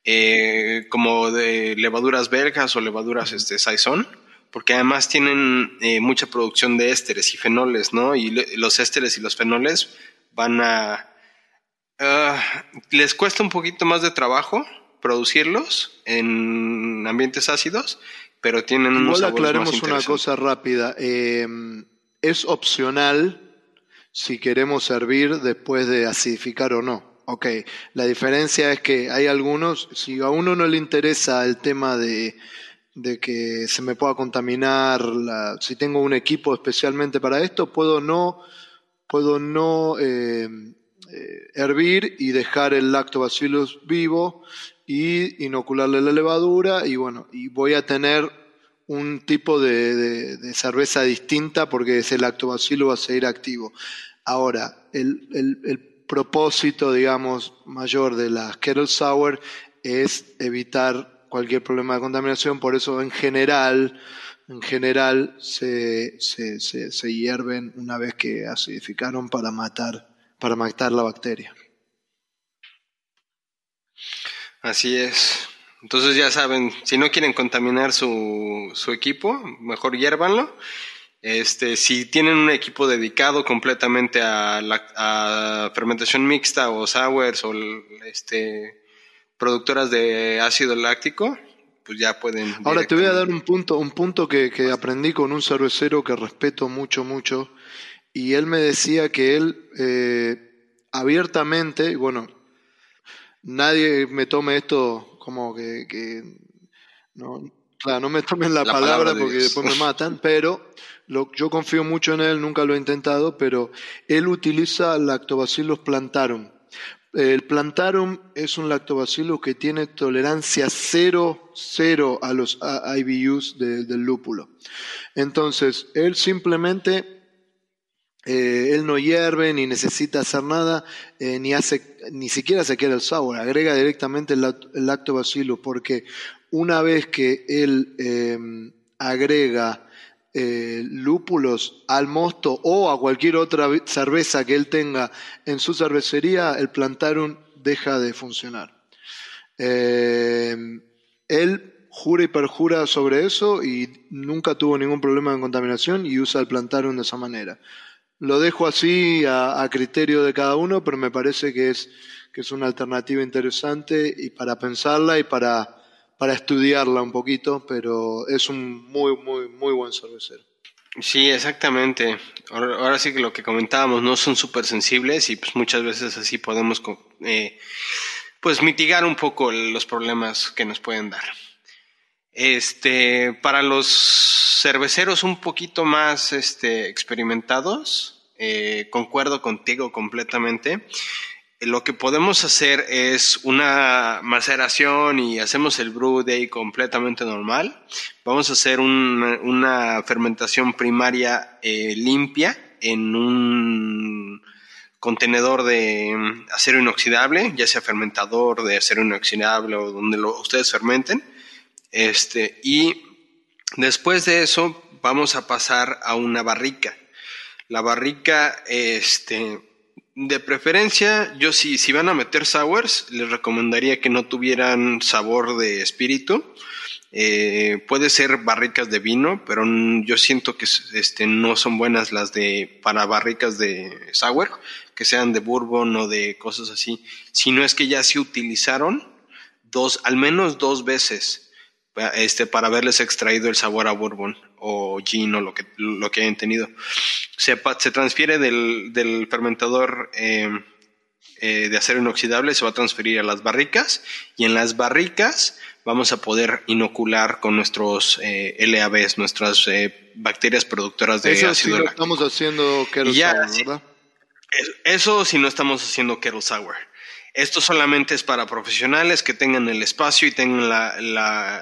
eh, como de levaduras belgas o levaduras este, saison, porque además tienen eh, mucha producción de ésteres y fenoles, ¿no? Y le- los ésteres y los fenoles van a... ah, les cuesta un poquito más de trabajo producirlos en ambientes ácidos, pero tienen unos Igual aclaremos una cosa rápida. Eh, es opcional si queremos servir después de acidificar o no. Ok, la diferencia es que hay algunos, si a uno no le interesa el tema de, de que se me pueda contaminar, si tengo un equipo especialmente para esto, puedo no, puedo no eh, eh, hervir y dejar el lactobacillus vivo y inocularle la levadura y bueno, y voy a tener un tipo de, cerveza distinta porque ese lactobacillus va a seguir activo. Ahora, el, el propósito, digamos, mayor de la Kettle Sour es evitar cualquier problema de contaminación, por eso en general, en general se, se, se, hierven una vez que acidificaron para matar, para matar la bacteria. Así es. Entonces ya saben, si no quieren contaminar su, su equipo, mejor hiérvanlo este, si tienen un equipo dedicado completamente a, la, fermentación mixta o sours o este, productoras de ácido láctico, pues ya pueden. Ahora te voy a dar un punto, un punto que, que aprendí con un cervecero que respeto mucho, mucho, y él me decía que él eh, abiertamente, bueno, nadie me tome esto como que, que no, claro, no me tomen la, palabra, porque después me matan, pero yo confío mucho en él, nunca lo he intentado, pero él utiliza lactobacillus plantarum. El plantarum es un lactobacillus que tiene tolerancia cero, cero a los IBUs del lúpulo. Entonces, él simplemente, eh, él no hierve ni necesita hacer nada, eh, ni hace, ni siquiera se queda el sour, agrega directamente el, lactobacillus, porque una vez que él eh, agrega eh, lúpulos al mosto o a cualquier otra cerveza que él tenga en su cervecería, el plantarum deja de funcionar. Eh, él jura y perjura sobre eso y nunca tuvo ningún problema de contaminación y usa el plantarum de esa manera. Lo dejo así a, criterio de cada uno, pero me parece que es, que es una alternativa interesante y para pensarla y para para estudiarla un poquito, pero es un muy, muy, muy buen cervecero. Sí, exactamente. Ahora, sí que lo que comentábamos, no son súper sensibles y pues muchas veces así podemos eh, pues mitigar un poco los problemas que nos pueden dar. Este, para los cerveceros un poquito más este, experimentados, eh, concuerdo contigo completamente lo que podemos hacer es una maceración y hacemos el brew day completamente normal. Vamos a hacer una fermentación primaria eh, limpia en un contenedor de acero inoxidable, ya sea fermentador de acero inoxidable o donde ustedes fermenten. Este, y después de eso vamos a pasar a una barrica. La barrica, este, de preferencia, yo si, si van a meter sours, les recomendaría que no tuvieran sabor de espíritu. Eh, puede ser barricas de vino, pero yo siento que este, no son buenas las de para barricas de sour, que sean de bourbon o de cosas así. Si no es que ya se utilizaron dos, al menos dos veces, este, para haberles extraído el sabor a bourbon o gin o lo que, lo que hayan tenido. Se, se transfiere del, del fermentador eh, eh, de acero inoxidable, se va a transferir a las barricas y en las barricas vamos a poder inocular con nuestros eh, LABs, nuestras eh, bacterias productoras de eso ácido no estamos haciendo kettle sour, ¿verdad? Eso si no estamos haciendo kettle sour. Esto solamente es para profesionales que tengan el espacio y tengan la,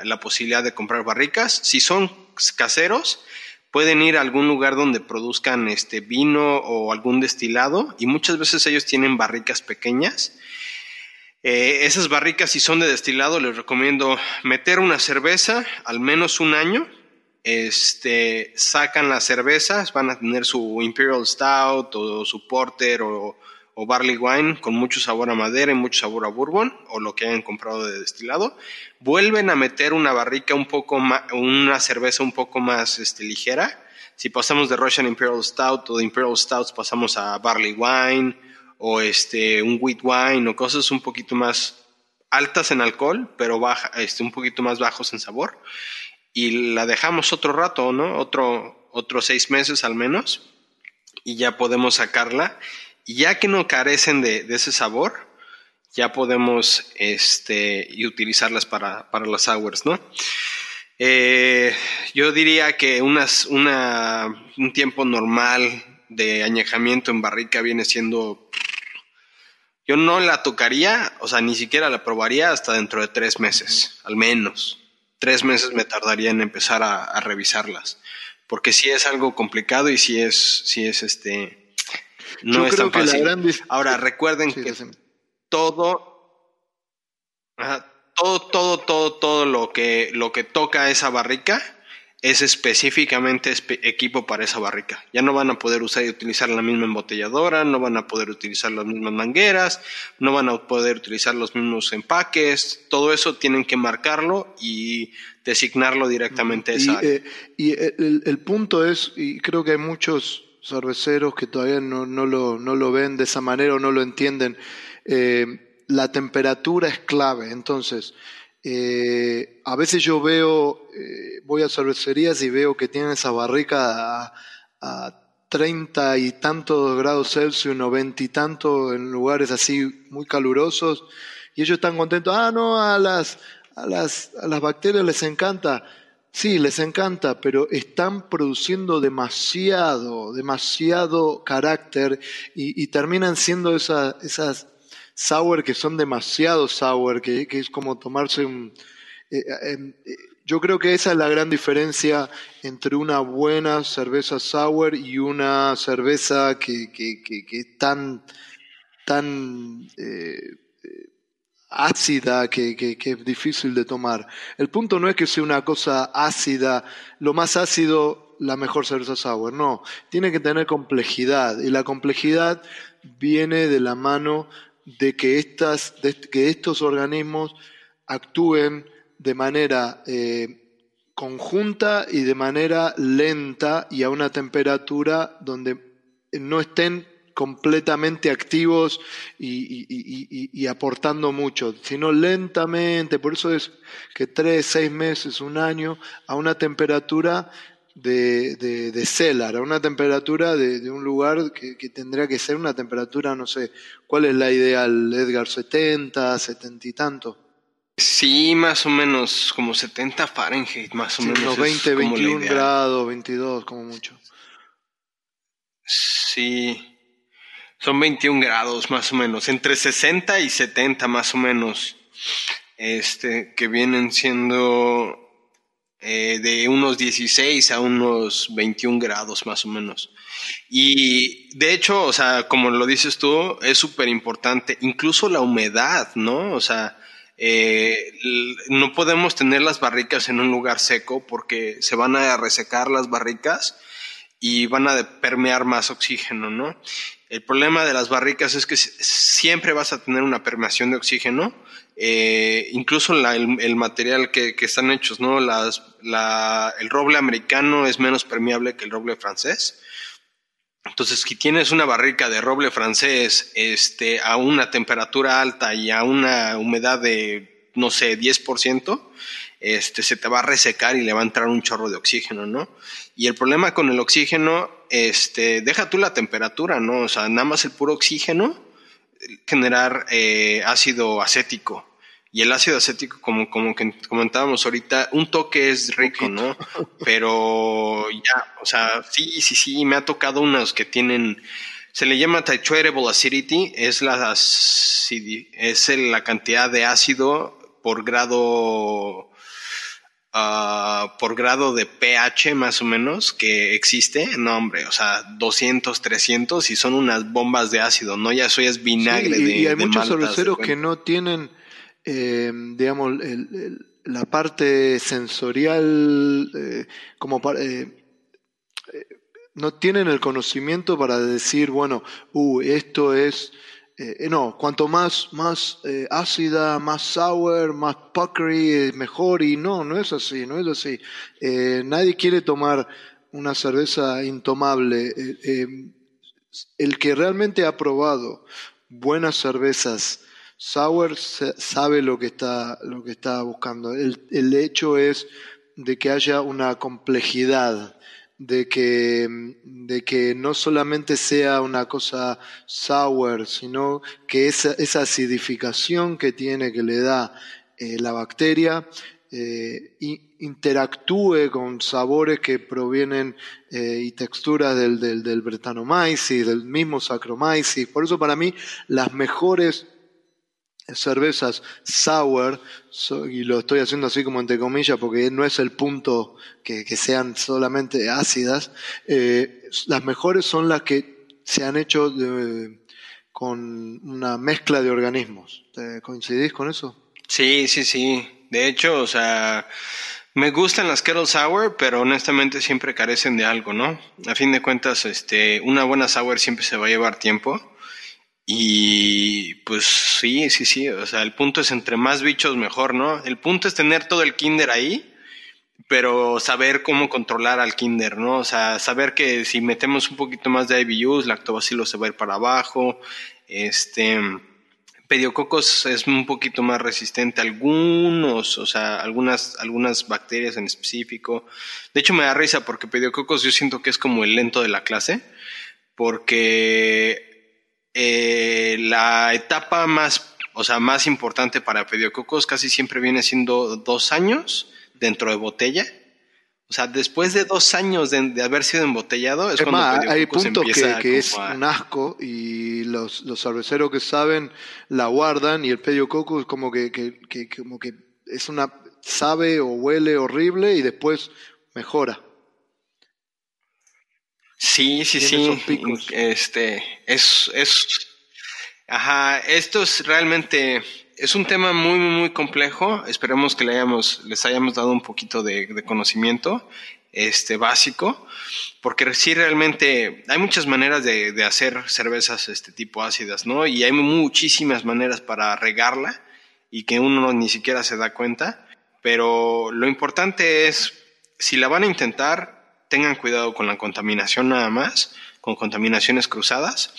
la, posibilidad de comprar barricas. Si son caseros, pueden ir a algún lugar donde produzcan este vino o algún destilado y muchas veces ellos tienen barricas pequeñas. Eh, esas barricas, si son de destilado, les recomiendo meter una cerveza al menos un año. Este, sacan las cervezas, van a tener su Imperial Stout o su Porter o o barley wine con mucho sabor a madera y mucho sabor a bourbon o lo que hayan comprado de destilado, vuelven a meter una barrica un poco más, una cerveza un poco más este, ligera. Si pasamos de Russian Imperial Stout o de Imperial Stouts pasamos a barley wine o este un wheat wine o cosas un poquito más altas en alcohol, pero baja, este, un poquito más bajos en sabor. Y la dejamos otro rato, ¿no? Otro, otros seis meses al menos. Y ya podemos sacarla y ya que no carecen de, ese sabor, ya podemos este, y utilizarlas para, para las sours, ¿no? Eh, yo diría que unas, una, un tiempo normal de añejamiento en barrica viene siendo Yo no la tocaría, o sea, ni siquiera la probaría hasta dentro de tres meses, al menos. Tres meses me tardaría en empezar a, revisarlas. Porque sí es algo complicado y sí es, sí es este. No es tan fácil. Ahora, recuerden que todo, todo, todo, todo, todo lo que, lo que toca esa barrica es específicamente equipo para esa barrica. Ya no van a poder usar y utilizar la misma embotelladora, no van a poder utilizar las mismas mangueras, no van a poder utilizar los mismos empaques, todo eso tienen que marcarlo y designarlo directamente a esa y, eh, y el, punto es, y creo que hay muchos cerveceros que todavía no, no, lo, no lo ven de esa manera o no lo entienden, eh, la temperatura es clave. Entonces, eh, a veces yo veo, eh, voy a cervecerías y veo que tienen esa barrica a, 30 y tantos grados Celsius, 90 y tanto en lugares así muy calurosos, y ellos están contentos, ah, no, a las, a las, a las bacterias les encanta. Sí, les encanta, pero están produciendo demasiado, demasiado carácter y, terminan siendo esas, sour que son demasiado sour, que, es como tomarse un... Eh, eh, em, eh, yo creo que esa es la gran diferencia entre una buena cerveza sour y una cerveza que, que, que, es tan, tan ácida que, que, es difícil de tomar. El punto no es que sea una cosa ácida, lo más ácido, la mejor cerveza sour, no, tiene que tener complejidad y la complejidad viene de la mano de que, estas, de que estos organismos actúen de manera eh, conjunta y de manera lenta y a una temperatura donde no estén completamente activos y, aportando mucho, sino lentamente, por eso es que tres, seis meses, un año, a una temperatura de, de, de cellar, a una temperatura de, un lugar que, tendría que ser una temperatura, no sé, ¿cuál es la ideal, Edgar? ¿70, 70 y tanto? Sí, más o menos, como 70 Fahrenheit, más o menos. 20, 21 grados, 22, como mucho. Sí, son 21 grados más o menos, entre 60 y 70 más o menos, este, que vienen siendo eh, de unos 16 a unos 21 grados más o menos. Y de hecho, o sea, como lo dices tú, es súper importante, incluso la humedad, ¿no? O sea, eh, no podemos tener las barricas en un lugar seco porque se van a resecar las barricas y van a permear más oxígeno, ¿no? El problema de las barricas es que siempre vas a tener una permeación de oxígeno eh, incluso el, material que, están hechos, ¿no? El roble americano es menos permeable que el roble francés. Entonces, si tienes una barrica de roble francés este, a una temperatura alta y a una humedad de, no sé, 10%, este, se te va a resecar y le va a entrar un chorro de oxígeno, ¿no? Y el problema con el oxígeno, este, deja tú la temperatura, ¿no? O sea, nada más el puro oxígeno generar eh, ácido acético. Y el ácido acético, como, como que comentábamos ahorita, un toque es rico, ¿no? [LAUGHS] Pero ya, o sea, sí, sí, sí, me ha tocado unos que tienen, se le llama titratable acidity, es la, es la cantidad de ácido por grado Ah, por grado de pH más o menos que existe, no hombre, o sea, 200, 300 y son unas bombas de ácido, ¿no? Ya eso ya es vinagre y, Y hay muchos cerveceros que no tienen, eh, digamos, la parte sensorial, eh, como para... Eh, no tienen el conocimiento para decir, bueno, uh, esto es eh, no, cuanto más, más eh, ácida, más sour, más puckery, mejor. Y no, no es así, no es así. Eh, nadie quiere tomar una cerveza intomable. el que realmente ha probado buenas cervezas sour sabe lo que está, lo que está buscando. El, el hecho es de que haya una complejidad de que, de que no solamente sea una cosa sour, sino que esa, esa acidificación que tiene, que le da eh, la bacteria, eh, interactúe con sabores que provienen eh, y texturas del, del, del Brettanomyces, del mismo Saccharomyces. Por eso para mí las mejores cervezas sour, y lo estoy haciendo así como entre comillas porque no es el punto que, sean solamente ácidas, eh, las mejores son las que se han hecho con una mezcla de organismos. ¿Te ¿Coincidís con eso? Sí, sí, sí. De hecho, o sea, me gustan las Kettle Sour, pero honestamente siempre carecen de algo, ¿no? A fin de cuentas, este, una buena sour siempre se va a llevar tiempo. Y pues sí, sí, sí, o sea, el punto es entre más bichos mejor, ¿no? El punto es tener todo el kinder ahí, pero saber cómo controlar al kinder, ¿no? O sea, saber que si metemos un poquito más de IBUs, lactobacillus se va a ir para abajo, este, Pediococos es un poquito más resistente a algunos, o sea, algunas, algunas bacterias en específico. De hecho, me da risa porque Pediococos yo siento que es como el lento de la clase, porque eh, la etapa más, o sea, más importante para Pediococos casi siempre viene siendo dos años dentro de botella. O sea, después de dos años de, haber sido embotellado, es, cuando más, hay puntos que, que es un asco y los, los cerveceros que saben la guardan y el pediococo como que, que, que, como que es una sabe o huele horrible y después mejora. Sí, sí, sí. Este, es, es, ajá, esto es realmente, es un tema muy, muy, muy complejo. Esperemos que le hayamos, les hayamos dado un poquito de, conocimiento, este, básico, porque sí realmente hay muchas maneras de, de, hacer cervezas este tipo ácidas, ¿no? Y hay muchísimas maneras para regarla y que uno ni siquiera se da cuenta. Pero lo importante es, si la van a intentar, tengan cuidado con la contaminación nada más, con contaminaciones cruzadas.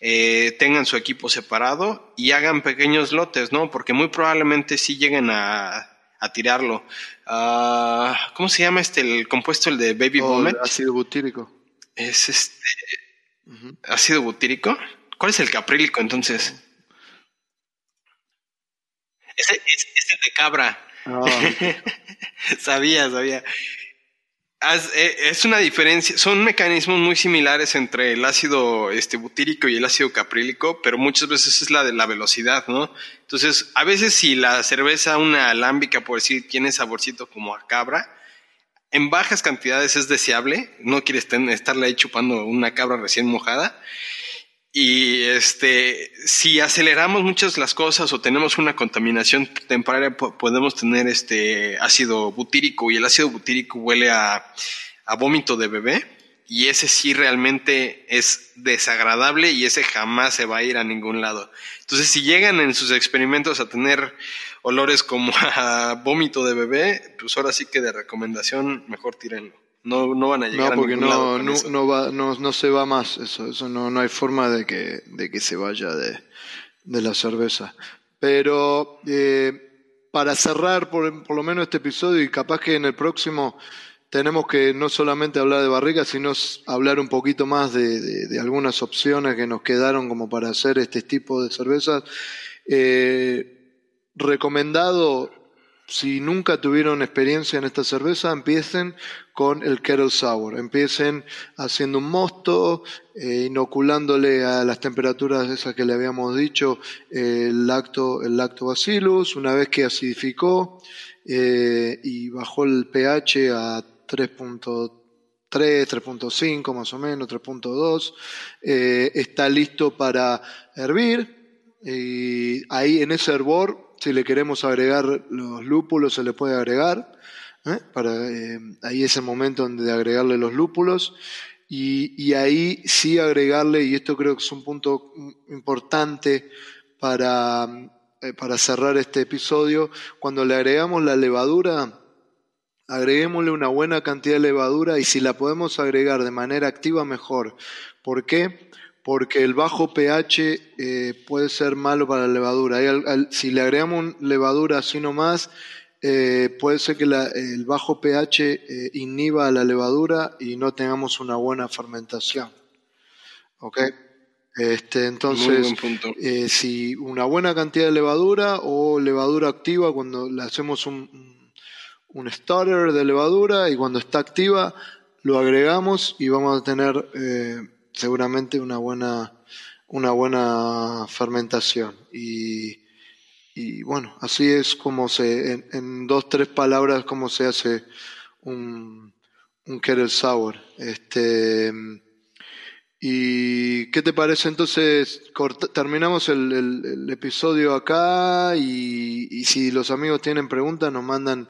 Eh, tengan su equipo separado y hagan pequeños lotes, ¿no? Porque muy probablemente sí lleguen a, tirarlo. Ah, ¿Cómo se llama este, el compuesto, el de Baby oh, Ácido butírico. Es este. ¿Ácido butírico? ¿Cuál es el caprílico entonces? Ese es, de cabra. Ah. [LAUGHS] sabía, sabía. Eh, es una diferencia, son mecanismos muy similares entre el ácido este, butírico y el ácido caprílico, pero muchas veces es la de la velocidad, ¿no? Entonces, a veces si la cerveza, una alámbica, por decir, tiene saborcito como a cabra, en bajas cantidades es deseable, no quieres estarle ahí chupando una cabra recién mojada, y este, si aceleramos muchas las cosas o tenemos una contaminación temporaria, podemos tener este ácido butírico y el ácido butírico huele a, vómito de bebé y ese sí realmente es desagradable y ese jamás se va a ir a ningún lado. Entonces, si llegan en sus experimentos a tener olores como [LAUGHS] a vómito de bebé, pues ahora sí que de recomendación, mejor tírenlo. No, no van a llegar no, porque no, no, no, va, no, no se va más eso, eso no, no hay forma de que, de que se vaya de, de la cerveza. Pero eh, para cerrar por, por lo menos este episodio y capaz que en el próximo tenemos que no solamente hablar de barriga, sino hablar un poquito más de, de, de, algunas opciones que nos quedaron como para hacer este tipo de cervezas. Eh, recomendado si nunca tuvieron experiencia en esta cerveza, empiecen con el Kettle Sour. Empiecen haciendo un mosto, eh, inoculándole a las temperaturas esas que le habíamos dicho el, lacto, el lactobacillus. Una vez que acidificó eh, y bajó el pH a 3.3, 3.5 más o menos, 3.2, eh, está listo para hervir. Y ahí en ese hervor si le queremos agregar los lúpulos, se le puede agregar. ¿eh? Para, eh, ahí es el momento donde agregarle los lúpulos. Y, ahí sí agregarle, y esto creo que es un punto importante para, eh, para cerrar este episodio, cuando le agregamos la levadura, agreguémosle una buena cantidad de levadura y si la podemos agregar de manera activa mejor. ¿Por qué? Porque el bajo pH eh, puede ser malo para la levadura. si le agregamos levadura así nomás, eh, puede ser que el bajo pH eh, inhiba a la levadura y no tengamos una buena fermentación. ¿Ok? Este, entonces, si una buena cantidad de levadura o levadura activa, cuando le hacemos un, un starter de levadura y cuando está activa lo agregamos y vamos a tener seguramente una buena, una buena fermentación. Y, y bueno, así es como se, en, en, dos, tres palabras, como se hace un, un kettle sour. Este, ¿Y qué te parece entonces? terminamos el, el, episodio acá y, y, si los amigos tienen preguntas nos mandan,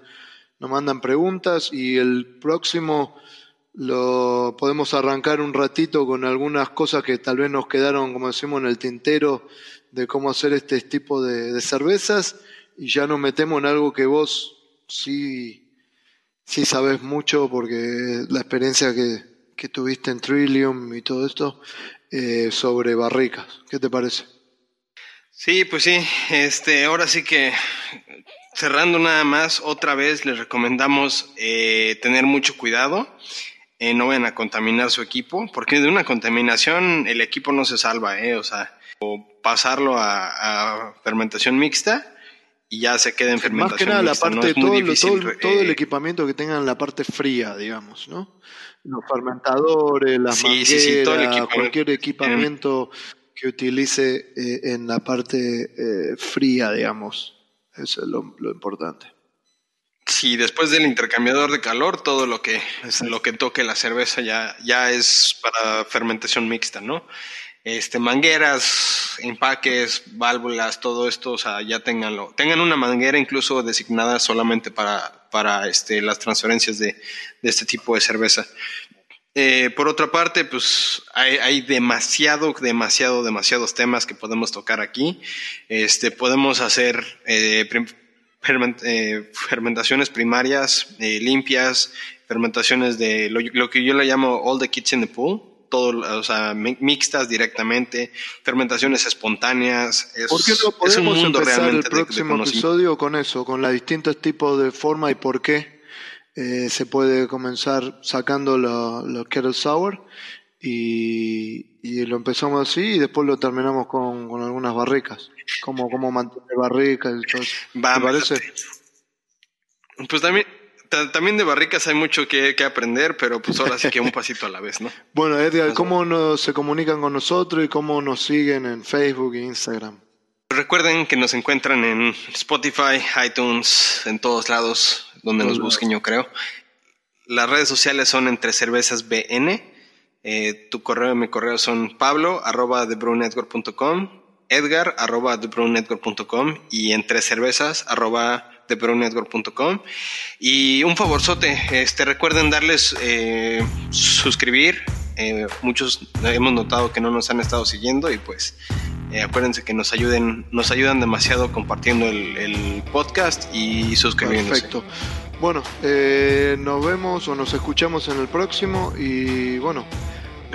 nos mandan preguntas y el próximo lo podemos arrancar un ratito con algunas cosas que tal vez nos quedaron, como decimos, en el tintero de cómo hacer este tipo de, cervezas y ya nos metemos en algo que vos sí, sí sabes mucho porque la experiencia que, que tuviste en Trillium y todo esto eh, sobre barricas. ¿Qué te parece? Sí, pues sí, este, ahora sí que cerrando nada más, otra vez les recomendamos eh, tener mucho cuidado, eh, no vayan a contaminar su equipo, porque de una contaminación el equipo no se salva, eh, o sea, o pasarlo a, fermentación mixta y ya se queda en fermentación Más que nada la parte, todo, todo, el equipamiento que tengan la parte fría, digamos, ¿no? los fermentadores, las mangueras, cualquier equipamiento que utilice eh, en la parte eh, fría, digamos. Eso es lo, importante. Sí, después del intercambiador de calor, todo lo que, lo que toque la cerveza ya, ya es para fermentación mixta, ¿no? Este, mangueras, empaques, válvulas, todo esto, o sea, ya tenganlo. Tengan una manguera incluso designada solamente para, para este, las transferencias de, de este tipo de cerveza. Eh, por otra parte, pues hay, hay, demasiado, demasiado, demasiados temas que podemos tocar aquí. Este, podemos hacer eh fermentaciones primarias eh, limpias, fermentaciones de lo, lo, que yo le llamo all the kids in the pool todo, o sea, mixtas directamente, fermentaciones espontáneas. Es, ¿Por qué no podemos empezar el próximo episodio con eso, con los distintos tipos de forma y por qué eh, se puede comenzar sacando los kettle sour y, y, lo empezamos así y después lo terminamos con, con algunas barricas, como, como mantener barricas y todo eso. ¿Te parece? Pues también también de barricas hay mucho que, aprender, pero pues ahora sí que un [LAUGHS] pasito a la vez, ¿no? Bueno, Edgar, ¿cómo nos, se comunican con nosotros y cómo nos siguen en Facebook e Instagram? Recuerden que nos encuentran en Spotify, iTunes, en todos lados, donde nos busquen, yo creo. Las redes sociales son entre cervezas BN. Eh, tu correo y mi correo son pablo arroba edgar arroba y entre cervezas arroba de Y un favorzote, este, recuerden darles eh, suscribir. Eh, muchos hemos notado que no nos han estado siguiendo y pues eh, acuérdense que nos ayuden, nos ayudan demasiado compartiendo el, podcast y suscribiéndose. Perfecto. Bueno, nos vemos o nos escuchamos en el próximo y bueno,